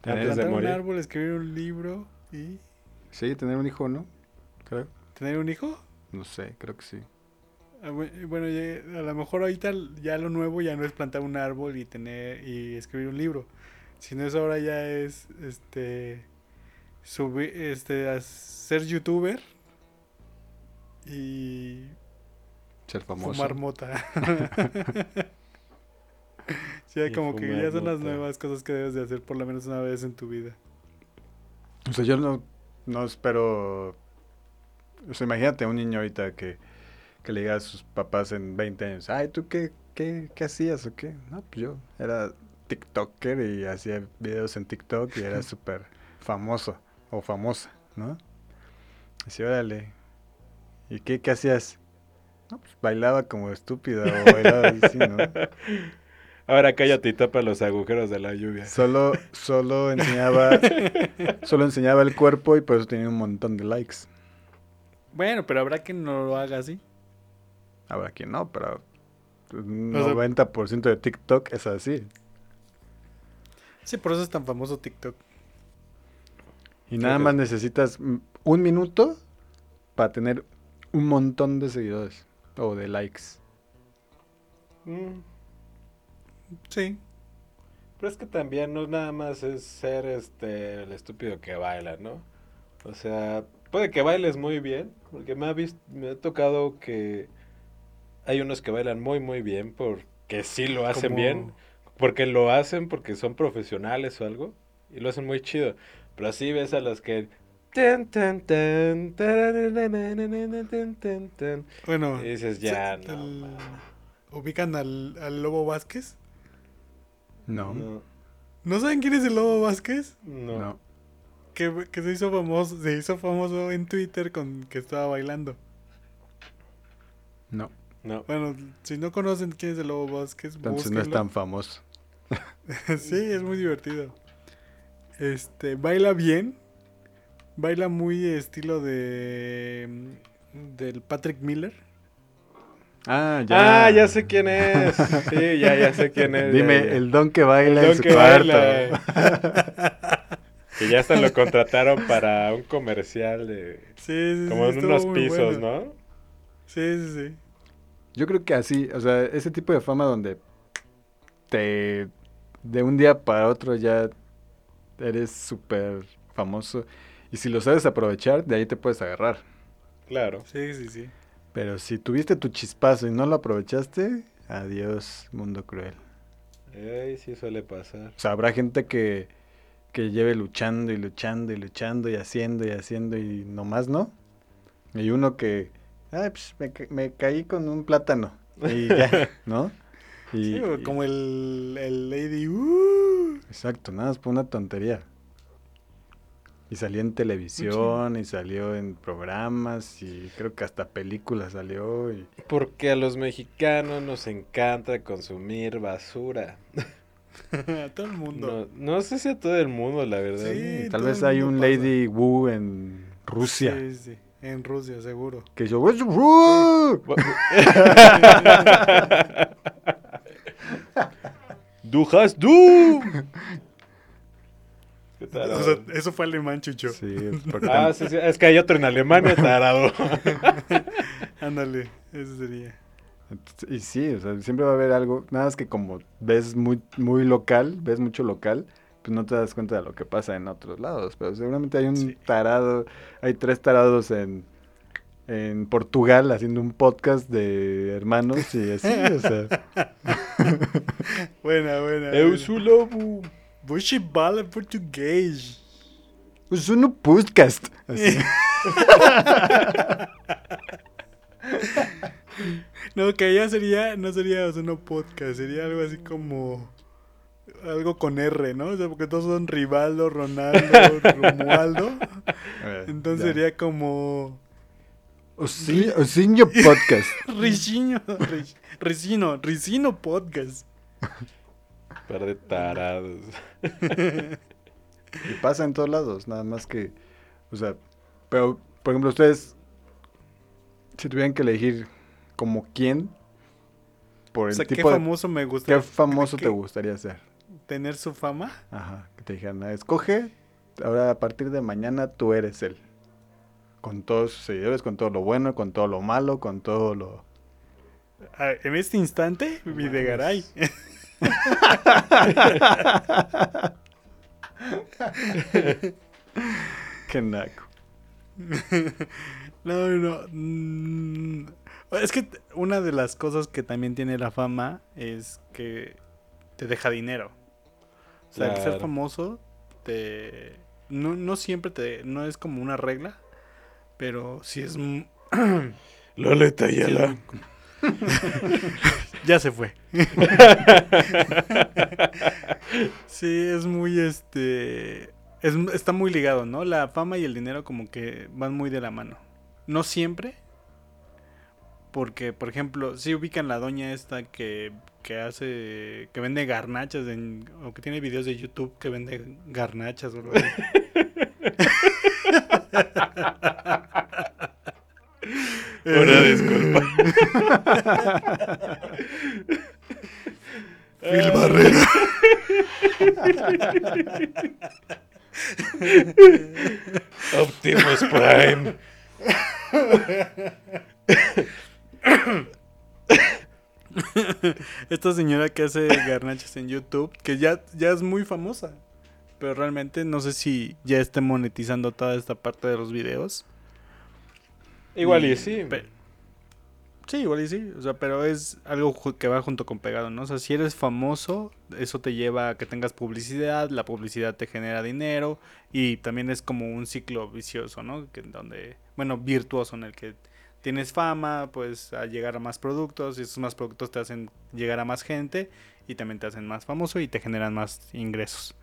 Plantar un árbol, escribir un libro y Sí, tener un hijo, ¿no? Creo. ¿Tener un hijo? No sé, creo que sí. Ah, bueno, a lo mejor ahorita ya lo nuevo ya no es plantar un árbol y tener y escribir un libro, sino eso ahora ya es este subir este ser youtuber y ser famoso. Fumar mota. *laughs* como que ya son las nuevas cosas que debes de hacer por lo menos una vez en tu vida. O sea, yo no no espero. O sea, imagínate un niño ahorita que, que le diga a sus papás en 20 años, ay, ¿tú qué, qué, qué hacías o qué? No, pues yo era TikToker y hacía videos en TikTok y era súper famoso o famosa, ¿no? Así, órale. ¿Y qué, qué hacías? No, pues bailaba como estúpida o bailaba así, ¿no? *laughs* Ahora cállate y tapa los agujeros de la lluvia. Solo, solo enseñaba, solo enseñaba el cuerpo y por eso tenía un montón de likes. Bueno, pero habrá quien no lo haga así. Habrá quien no, pero un O sea- 90% de TikTok es así. Sí, por eso es tan famoso TikTok. Y nada más necesitas un minuto para tener un montón de seguidores o de likes. Mm, Sí. Pero es que también no nada más es ser este el estúpido que baila, ¿no? O sea, puede que bailes muy bien, porque me ha, visto, me ha tocado que hay unos que bailan muy, muy bien porque sí lo hacen bien, porque lo hacen porque son profesionales o algo, y lo hacen muy chido. Pero así ves a los que... Bueno, y dices, ya, no. ¿Ubican al, al Lobo Vázquez? ¿No saben quién es el Lobo Vázquez? no. Que, que se hizo famoso, se hizo famoso en Twitter con que estaba bailando. no. no. Bueno, si no conocen quién es el Lobo Vázquez, Entonces no es tan *laughs* famoso. sí, es muy divertido. Este, baila bien. Baila muy estilo de del Patrick Miller. Ah, ya. Ah, ya sé quién es. Sí, ya, ya sé quién es. *laughs* Dime, ya, ya. el don que baila en don su que cuarto. baila. *laughs* que ya hasta lo contrataron para un comercial de... Sí, sí, sí, Como en unos pisos, bueno. ¿no? Sí, sí, sí. Yo creo que así, o sea, ese tipo de fama donde te de un día para otro ya eres súper famoso. Y si lo sabes aprovechar, de ahí te puedes agarrar. Claro. Sí, sí, sí. Pero si tuviste tu chispazo y no lo aprovechaste, adiós, mundo cruel. Sí suele pasar. O sea, habrá gente que, que lleve luchando y luchando y luchando y haciendo y haciendo y nomás no. Y uno que, pues me, ca- me caí con un plátano. Y ya, *laughs* ¿no? Y, Sí, como el, el Lady. uh, Exacto, nada más por una tontería. Y salió en televisión y salió en programas y creo que hasta películas salió. Y... Porque a los mexicanos nos encanta consumir basura. a *laughs* todo el mundo. No, no sé si a todo el mundo, la verdad. Sí. Tal vez hay un pasa. Lady Wu en Rusia Sí, sí. En Rusia, seguro. que yo? *laughs* *laughs* Du hast du. ¿Qué tal? O sea, eso fue alemán, Chucho. Sí, es *laughs* Ah, sí, sí, es que hay otro en Alemania, tarado. *laughs* Ándale, eso sería. Y sí, o sea, siempre va a haber algo, nada más que como ves muy, muy local, ves mucho local, pues no te das cuenta de lo que pasa en otros lados, pero seguramente hay un Sí. tarado, hay tres tarados en, en Portugal haciendo un podcast de hermanos y así, o sea, *laughs* Buena, buena. Eu buena. sou lobo. Bushi bala português. es un podcast. *laughs* No, que ya sería, no sería o sea, no podcast, sería algo así como algo con R, ¿no? O sea, porque todos son Rivaldo, Ronaldo, Romualdo. *laughs* Eh, Entonces ya. sería como Osi- Osinho Podcast. *laughs* Ricino, Ri- Ricino, Ricino Podcast. Par de tarados. *laughs* Y pasa en todos lados, nada más que, o sea, pero, por ejemplo, ustedes, si tuvieran que elegir como quién, por O sea, ¿qué de... famoso me gusta ¿Qué famoso te gustaría ser? tener su fama? Ajá, que te dijeran, "Ah, escoge, ahora a partir de mañana tú eres él. Con todos sus seguidores, con todo lo bueno, con todo lo malo, con todo lo... Ah, En este instante, Videgaray. *laughs* Qué naco. No, no. mm, Es que una de las cosas que también tiene la fama es que te deja dinero. O sea, el ser famoso te no, no siempre te no es como una regla, pero sí es Loleta muy- *laughs* ya se fue. *laughs* sí, es muy este es- está muy ligado, ¿no? La fama y el dinero como que van muy de la mano. No siempre. Porque, por ejemplo, si ubican la doña esta que, que hace, que vende garnachas, en- o que tiene videos de YouTube que vende garnachas o algo así. *laughs* Una disculpa. *laughs* Phil Barrera. *laughs* Optimus Prime. *laughs* Esta señora que hace garnachas en YouTube, que ya, ya es muy famosa. Pero realmente no sé si ya esté monetizando toda esta parte de los videos. Igual y sí. Sí, igual y sí. O sea, pero es algo que va junto con pegado, ¿no? O sea, si eres famoso, eso te lleva a que tengas publicidad, la publicidad te genera dinero y también es como un ciclo vicioso, ¿no? Que donde, bueno, virtuoso en el que tienes fama, pues a llegar a más productos y esos más productos te hacen llegar a más gente y también te hacen más famoso y te generan más ingresos.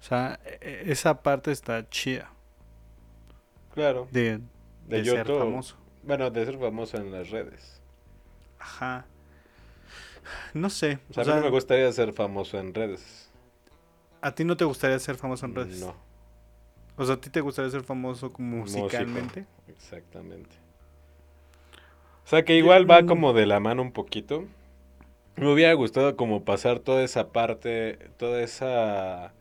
O sea, e- e- esa parte está chida Claro. de, De, de ser famoso. Bueno, de ser famoso en las redes. Ajá. No sé. O sea, o sea, a mí no me gustaría ser famoso en redes. ¿A ti no te gustaría ser famoso en redes? No, O sea, ¿a ti te gustaría ser famoso como Músico. musicalmente? exactamente. O sea, que igual va como de la mano un poquito. Me hubiera gustado como pasar toda esa parte, toda esa...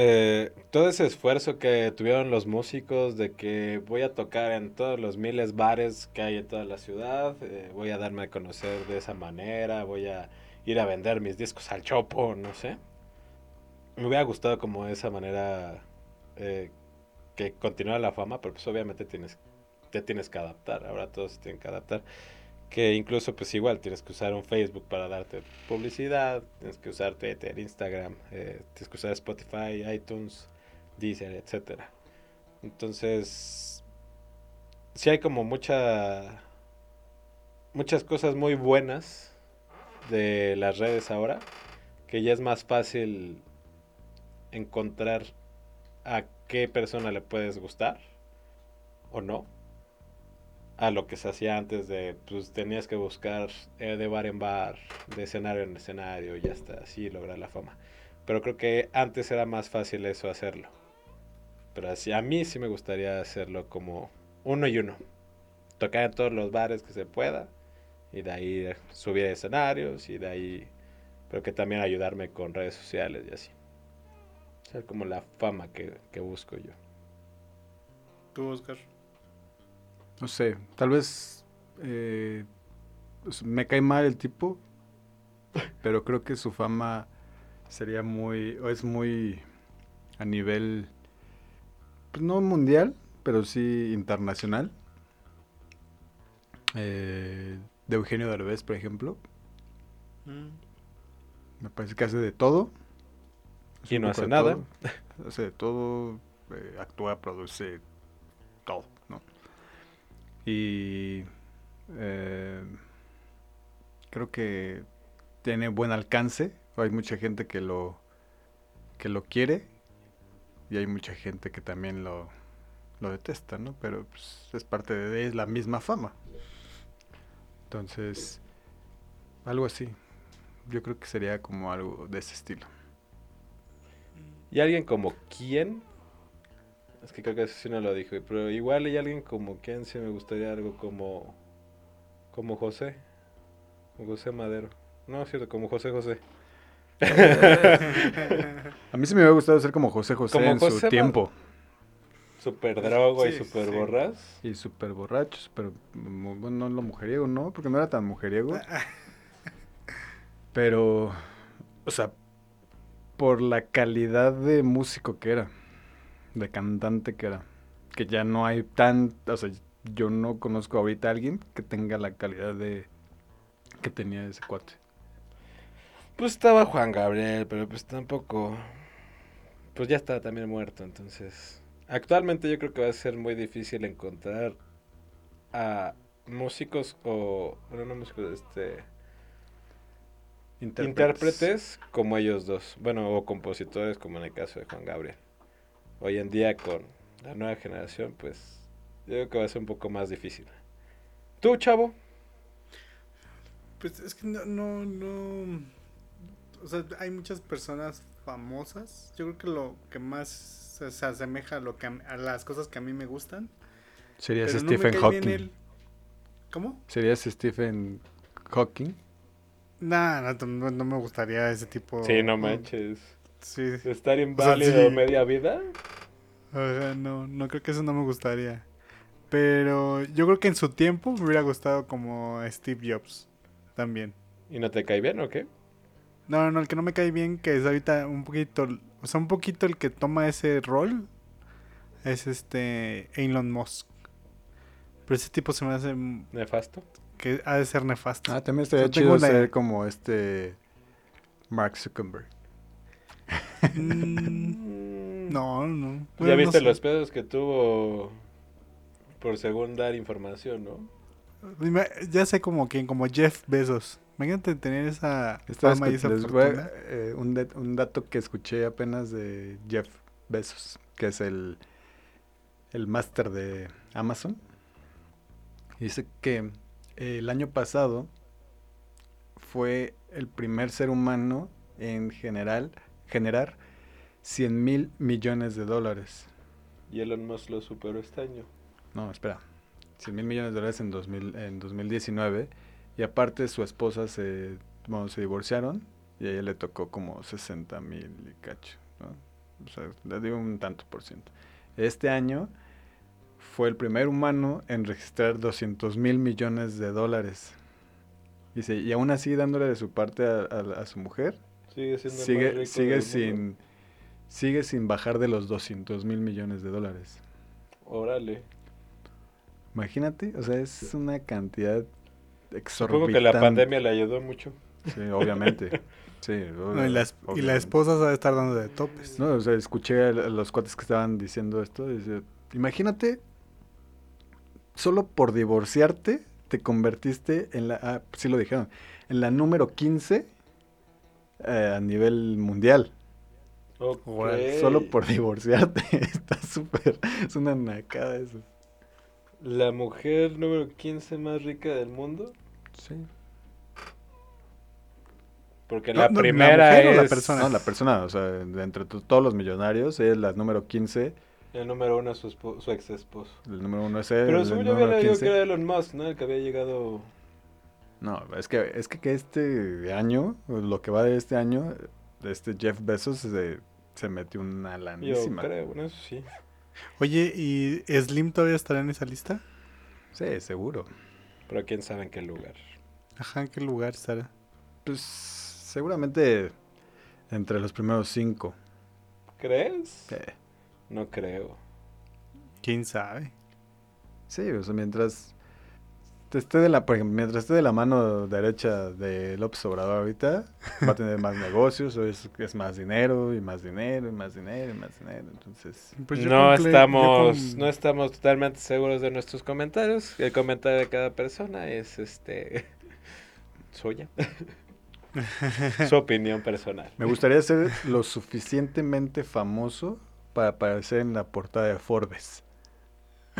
eh, todo ese esfuerzo que tuvieron los músicos de que voy a tocar en todos los miles bares que hay en toda la ciudad, eh, voy a darme a conocer de esa manera, voy a ir a vender mis discos al chopo, no sé. Me hubiera gustado como esa manera eh, que continuara la fama, pero pues obviamente tienes, te tienes que adaptar, ahora todos se tienen que adaptar. Que incluso pues igual tienes que usar un Facebook para darte publicidad, tienes que usar Twitter, Instagram, eh, tienes que usar Spotify, iTunes, Deezer, etcétera. Entonces, sí hay como mucha muchas cosas muy buenas de las redes ahora, que ya es más fácil encontrar a qué persona le puedes gustar o no. A lo que se hacía antes de, pues tenías que buscar eh, de bar en bar, de escenario en escenario, y hasta así lograr la fama. Pero creo que antes era más fácil eso hacerlo. Pero así, a mí sí me gustaría hacerlo como uno y uno. Tocar en todos los bares que se pueda. Y de ahí subir a escenarios. Y de ahí, pero que también ayudarme con redes sociales y así. Ser como la fama que, que busco yo. ¿Tú, Oscar? No sé, tal vez eh, pues, me cae mal el tipo, *laughs* pero creo que su fama sería muy, o es muy a nivel, pues no mundial, pero sí internacional. Eh, de Eugenio Derbez, por ejemplo. Mm. Me parece que hace de todo. Y no hace nada. todo. Hace de todo. eh, actúa, produce todo. Y eh, creo que tiene buen alcance. Hay mucha gente que lo que lo quiere y hay mucha gente que también lo, lo detesta, ¿no? Pero pues, es parte de es la misma fama. Entonces, algo así. Yo creo que sería como algo de ese estilo. Y alguien como quién. Es que creo que eso sí no lo dijo. Pero igual hay alguien como quién sí me gustaría algo como. Como José. José Madero. No, es cierto, como José José. *laughs* A mí sí me hubiera gustado ser como José José Como en José su Ma- tiempo. Super drogo y super sí. borras. Y súper borracho, súper... mu- Bueno, no lo mujeriego, ¿no? Porque no era tan mujeriego. *laughs* Pero, o sea, por la calidad de músico que era, de cantante que era, que ya no hay tan... O sea, yo no conozco ahorita a alguien que tenga la calidad de... que tenía ese cuate. Pues estaba Juan Gabriel, pero pues tampoco. Pues ya está también muerto, entonces. Actualmente yo creo que va a ser muy difícil encontrar a músicos o. Bueno, no músicos, este. Intérpretes como ellos dos. Bueno, o compositores como en el caso de Juan Gabriel. Hoy en día con la nueva generación, pues. Yo creo que va a ser un poco más difícil. ¿Tú, chavo? Pues es que no, no, no. O sea, hay muchas personas famosas. Yo creo que lo que más se, se asemeja a lo que a, a las cosas que a mí me gustan. Serías pero Stephen Hawking. el- ¿Cómo? Serías Stephen Hawking. Nah, no, no, no me gustaría ese tipo. Sí, no manches. Sí. ¿Estar inválido sí. media vida? Ajá, no, no creo que eso no me gustaría. Pero yo creo que en su tiempo me hubiera gustado como Steve Jobs también. ¿Y no te cae bien o qué? No, no, el que no me cae bien, que es ahorita un poquito, o sea, un poquito el que toma ese rol, es este Elon Musk. Pero ese tipo se me hace Nefasto. que ha de ser nefasto. Ah, también estaría Yo tengo chido ser como este Mark Zuckerberg. Mm, no, no. ¿Ya Bueno, no viste sé. los pedos que tuvo por según dar información, no? Ya sé como quien, como Jeff Bezos. Imagínate tener esa fama y esa les voy a- fortuna. eh, un dato que escuché apenas de Jeff Bezos, que es el, el máster de Amazon. Dice que eh, el año pasado fue el primer ser humano en general generar 100 mil millones de dólares. Y Elon Musk lo superó este año. No, espera. 100 mil millones de dólares en, 2000, en 2019. Y aparte su esposa se, bueno, se divorciaron y a ella le tocó como 60 mil y cacho. ¿no? O sea, le digo un tanto por ciento. Este año fue el primer humano en registrar 200 mil millones de dólares. Dice, y aún así dándole de su parte a, a- a su mujer, Sigue siendo el más sigue, rico sigue, del sin, mundo. sigue sin bajar de los 200 mil millones de dólares. Órale. Imagínate, o sea, es una cantidad exorbitante. Supongo que la pandemia le ayudó mucho. Sí, obviamente. Sí, No, y, la, es- y la esposa a estar dando de topes. No, o sea, escuché a a los cuates que estaban diciendo esto. dice, imagínate, solo por divorciarte, te convertiste en la, ah, sí lo dijeron, en la número 15 eh, a nivel mundial. Ok. Solo por divorciarte. *laughs* Está súper, es una nacada eso. La mujer número 15 más rica del mundo. Sí. Porque No, la no, ¿la primera mujer o la es persona? No, la persona, o sea, de entre to- todos los millonarios, es la número 15. el número uno, su, espo- su ex esposo. El número uno es él. Pero según yo había leído 15. que era Elon Musk, ¿no? El que había llegado. No, es que, es que, que este año, lo que va de este año, este Jeff Bezos se, se metió una Yo lanísima. creo, bueno, eso sí. Oye, ¿y Slim todavía estará en esa lista? Sí, seguro. Pero quién sabe en qué lugar. Ajá, ¿en qué lugar estará? Pues seguramente entre los primeros cinco. ¿Crees? Eh, No creo. ¿Quién sabe? Sí, o sea, mientras te esté de la, por ejemplo, mientras esté de la mano derecha de López Obrador ahorita, va a tener más negocios, o es, es más dinero, y más dinero, y más dinero, y más dinero. Entonces, Pues no estamos, con- no estamos totalmente seguros de nuestros comentarios. El comentario de cada persona es este *laughs* suya. *laughs* Su opinión personal. me gustaría ser lo suficientemente famoso para aparecer en la portada de Forbes.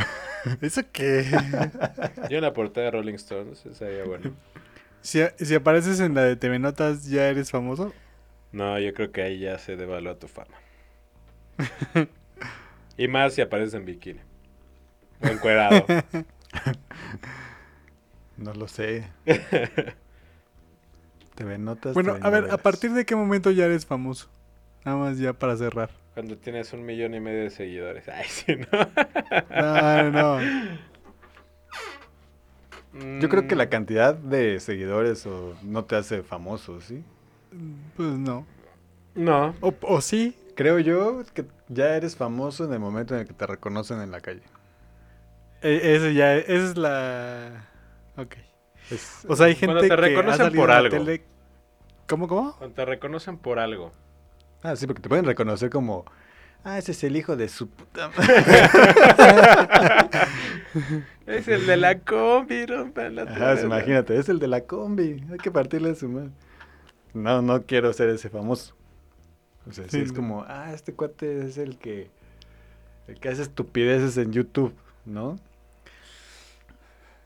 *laughs* ¿Eso qué? Yo en la portada de Rolling Stones sería bueno. si, si apareces en la de TV Notas, ¿ya eres famoso? No, yo creo que ahí ya se devalúa tu fama. y más si apareces en bikini. O encuerado. *laughs* No lo sé. *laughs* TV Notas. Bueno, TV a ver, ¿a partir de qué momento ya eres famoso? Nada más ya para cerrar. Cuando tienes un millón y medio de seguidores. *laughs* Ay, sí, ¿no? No, no, no. Yo creo que Mm, la cantidad de seguidores o no te hace famoso, ¿sí? Pues no. No. O, o sí. Creo yo que ya eres famoso en el momento en el que te reconocen en la calle. E- ese ya, esa es la... Ok. Es- O sea, hay gente Cuando te que ha reconocen por algo. tele- ¿Cómo, cómo? Cuando te reconocen por algo. Ah, sí, porque te pueden reconocer como, ah, ese es el hijo de su puta madre. *laughs* Es el de la combi, rompan la Ajá, torre. sí, imagínate, es el de la combi, hay que partirle su madre. No, no quiero ser ese famoso. O sea, sí Sí, es como, ah, este cuate es el que, el que hace estupideces en YouTube, ¿no?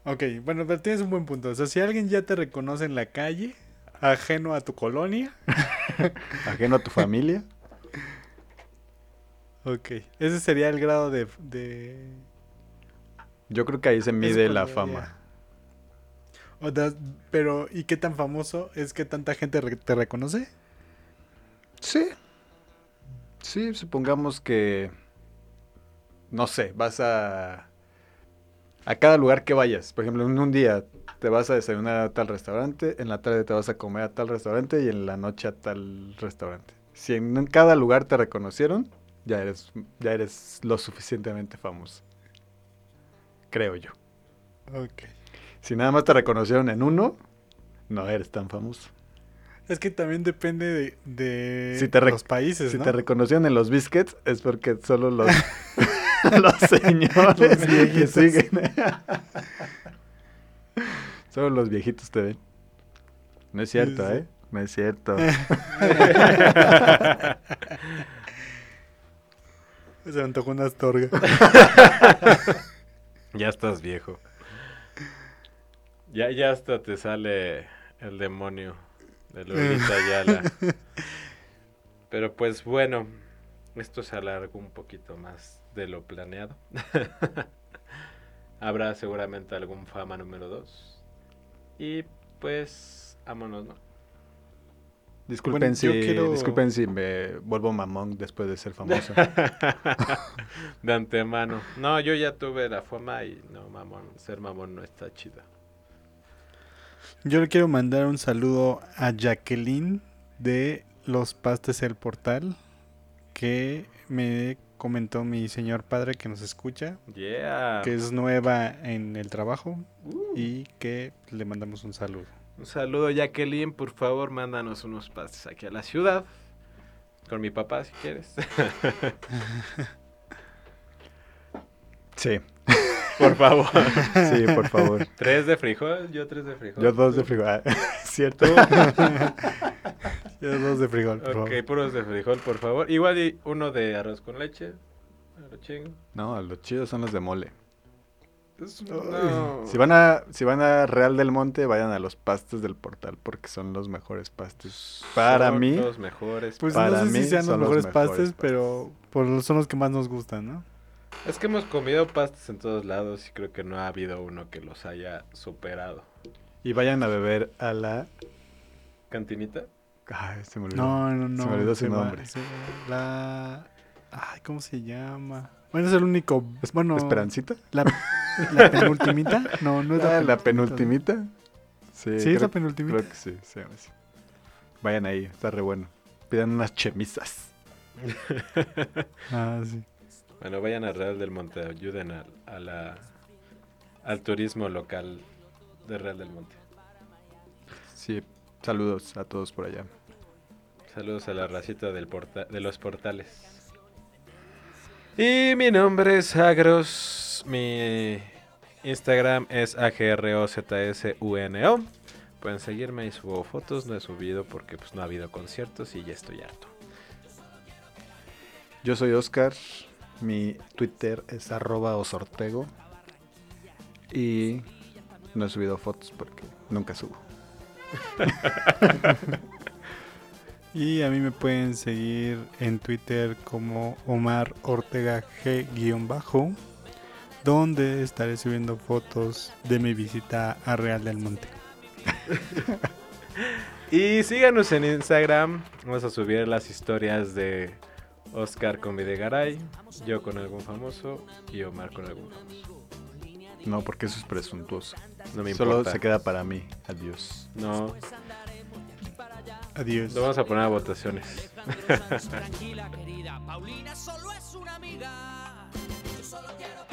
Ok, bueno, pero tienes un buen punto. O sea, si alguien ya te reconoce en la calle, ajeno a tu colonia, *laughs* Ajeno a tu familia. ok. Ese sería el grado de... de... Yo creo que ahí se mide la fama. O pero, ¿y qué tan famoso es que tanta gente re- te reconoce? Sí. Sí, supongamos que. No sé, vas a. A cada lugar que vayas. Por ejemplo, en un día te vas a desayunar a tal restaurante, en la tarde te vas a comer a tal restaurante y en la noche a tal restaurante. Si en cada lugar te reconocieron, ya eres, ya eres lo suficientemente famoso. Creo yo. Ok. Si nada más te reconocieron en uno, no eres tan famoso. Es que también depende de, de Si te rec- los países, Si ¿no? te reconocieron en los biscuits es porque solo los, *laughs* *laughs* los señores que siguen. *laughs* solo los viejitos te ven. No es cierto. ¿eh? No es cierto. *laughs* Se me antojó una astorga. Ya estás viejo. Ya, ya hasta te sale el demonio de Lolita Ayala. Pero pues bueno, esto se alargó un poquito más de lo planeado. *laughs* Habrá seguramente algún fama número 2. Y pues, vámonos, ¿no? Disculpen, Bueno, si, quiero- disculpen si me vuelvo mamón después de ser famoso. *laughs* de antemano. No, yo ya tuve la fama y no, mamón, ser mamón no está chido. Yo le quiero mandar un saludo a Jacqueline de Los Pastes El Portal, que me comentó mi señor padre que nos escucha, Yeah. que es nueva en el trabajo y que le mandamos un saludo. Un saludo, Jacqueline. Por favor, mándanos unos pastes aquí a la ciudad. Con mi papá, si quieres. *laughs* Sí, Por favor. *laughs* sí, por favor. tres de frijol, yo tres de frijol. Yo dos de frijol. Ah, *laughs* ¿Cierto? *laughs* Yo dos de frijol, por Ok, favor. puros de frijol, por favor. Igual y uno de arroz con leche. A lo chingo. No, los chidos son los de mole. Es- no. Si van a, si van a Real del Monte, vayan a los pastes del portal porque son los mejores pastes. Para Son mí, Los mejores. Pues para no sé mí si sean los son los mejores mejores pastes, pastes. pero por- son los que más nos gustan, ¿no? Es que hemos comido pastes en todos lados y creo que no ha habido uno que los haya superado. y vayan a beber a la. ¿Cantinita? Ay, se me olvidó. No, no, no. Se me olvidó su nombre. se la... Ay, ¿cómo se llama? Bueno, es el único... ¿Es- bueno, ¿Esperancita? La, la penultimita. No, no es Ah, la, la penultimita. Sí, Sí, es la penultimita. creo que sí, se llama así. Vayan ahí, está re bueno. Pidan unas chemisas. *laughs* Ah, sí. Bueno, vayan a Real del Monte, ayuden al, a la, al turismo local de Real del Monte. Sí, saludos a todos por allá. Saludos a la racita del porta- de los portales. Y mi nombre es Agros. Mi Instagram es AGROZSUNO. Pueden seguirme y subo fotos. No he subido porque pues, no ha habido conciertos y ya estoy harto. Yo soy Oscar, mi Twitter es arroba osortego y no he subido fotos porque nunca subo. *laughs* Y a mí me pueden seguir en Twitter como Omar Ortega G-bajo, donde estaré subiendo fotos de mi visita a Real del Monte. *laughs* Y síganos en Instagram. Vamos a subir las historias de Oscar con Videgaray, yo con algún famoso y Omar con algún famoso. No, porque eso es presuntuoso. No me Solo importa. se queda para mí. Adiós. No, Adiós. lo vamos a poner a votaciones. *laughs* Tranquila, querida, Paulina solo es una amiga. Yo solo quiero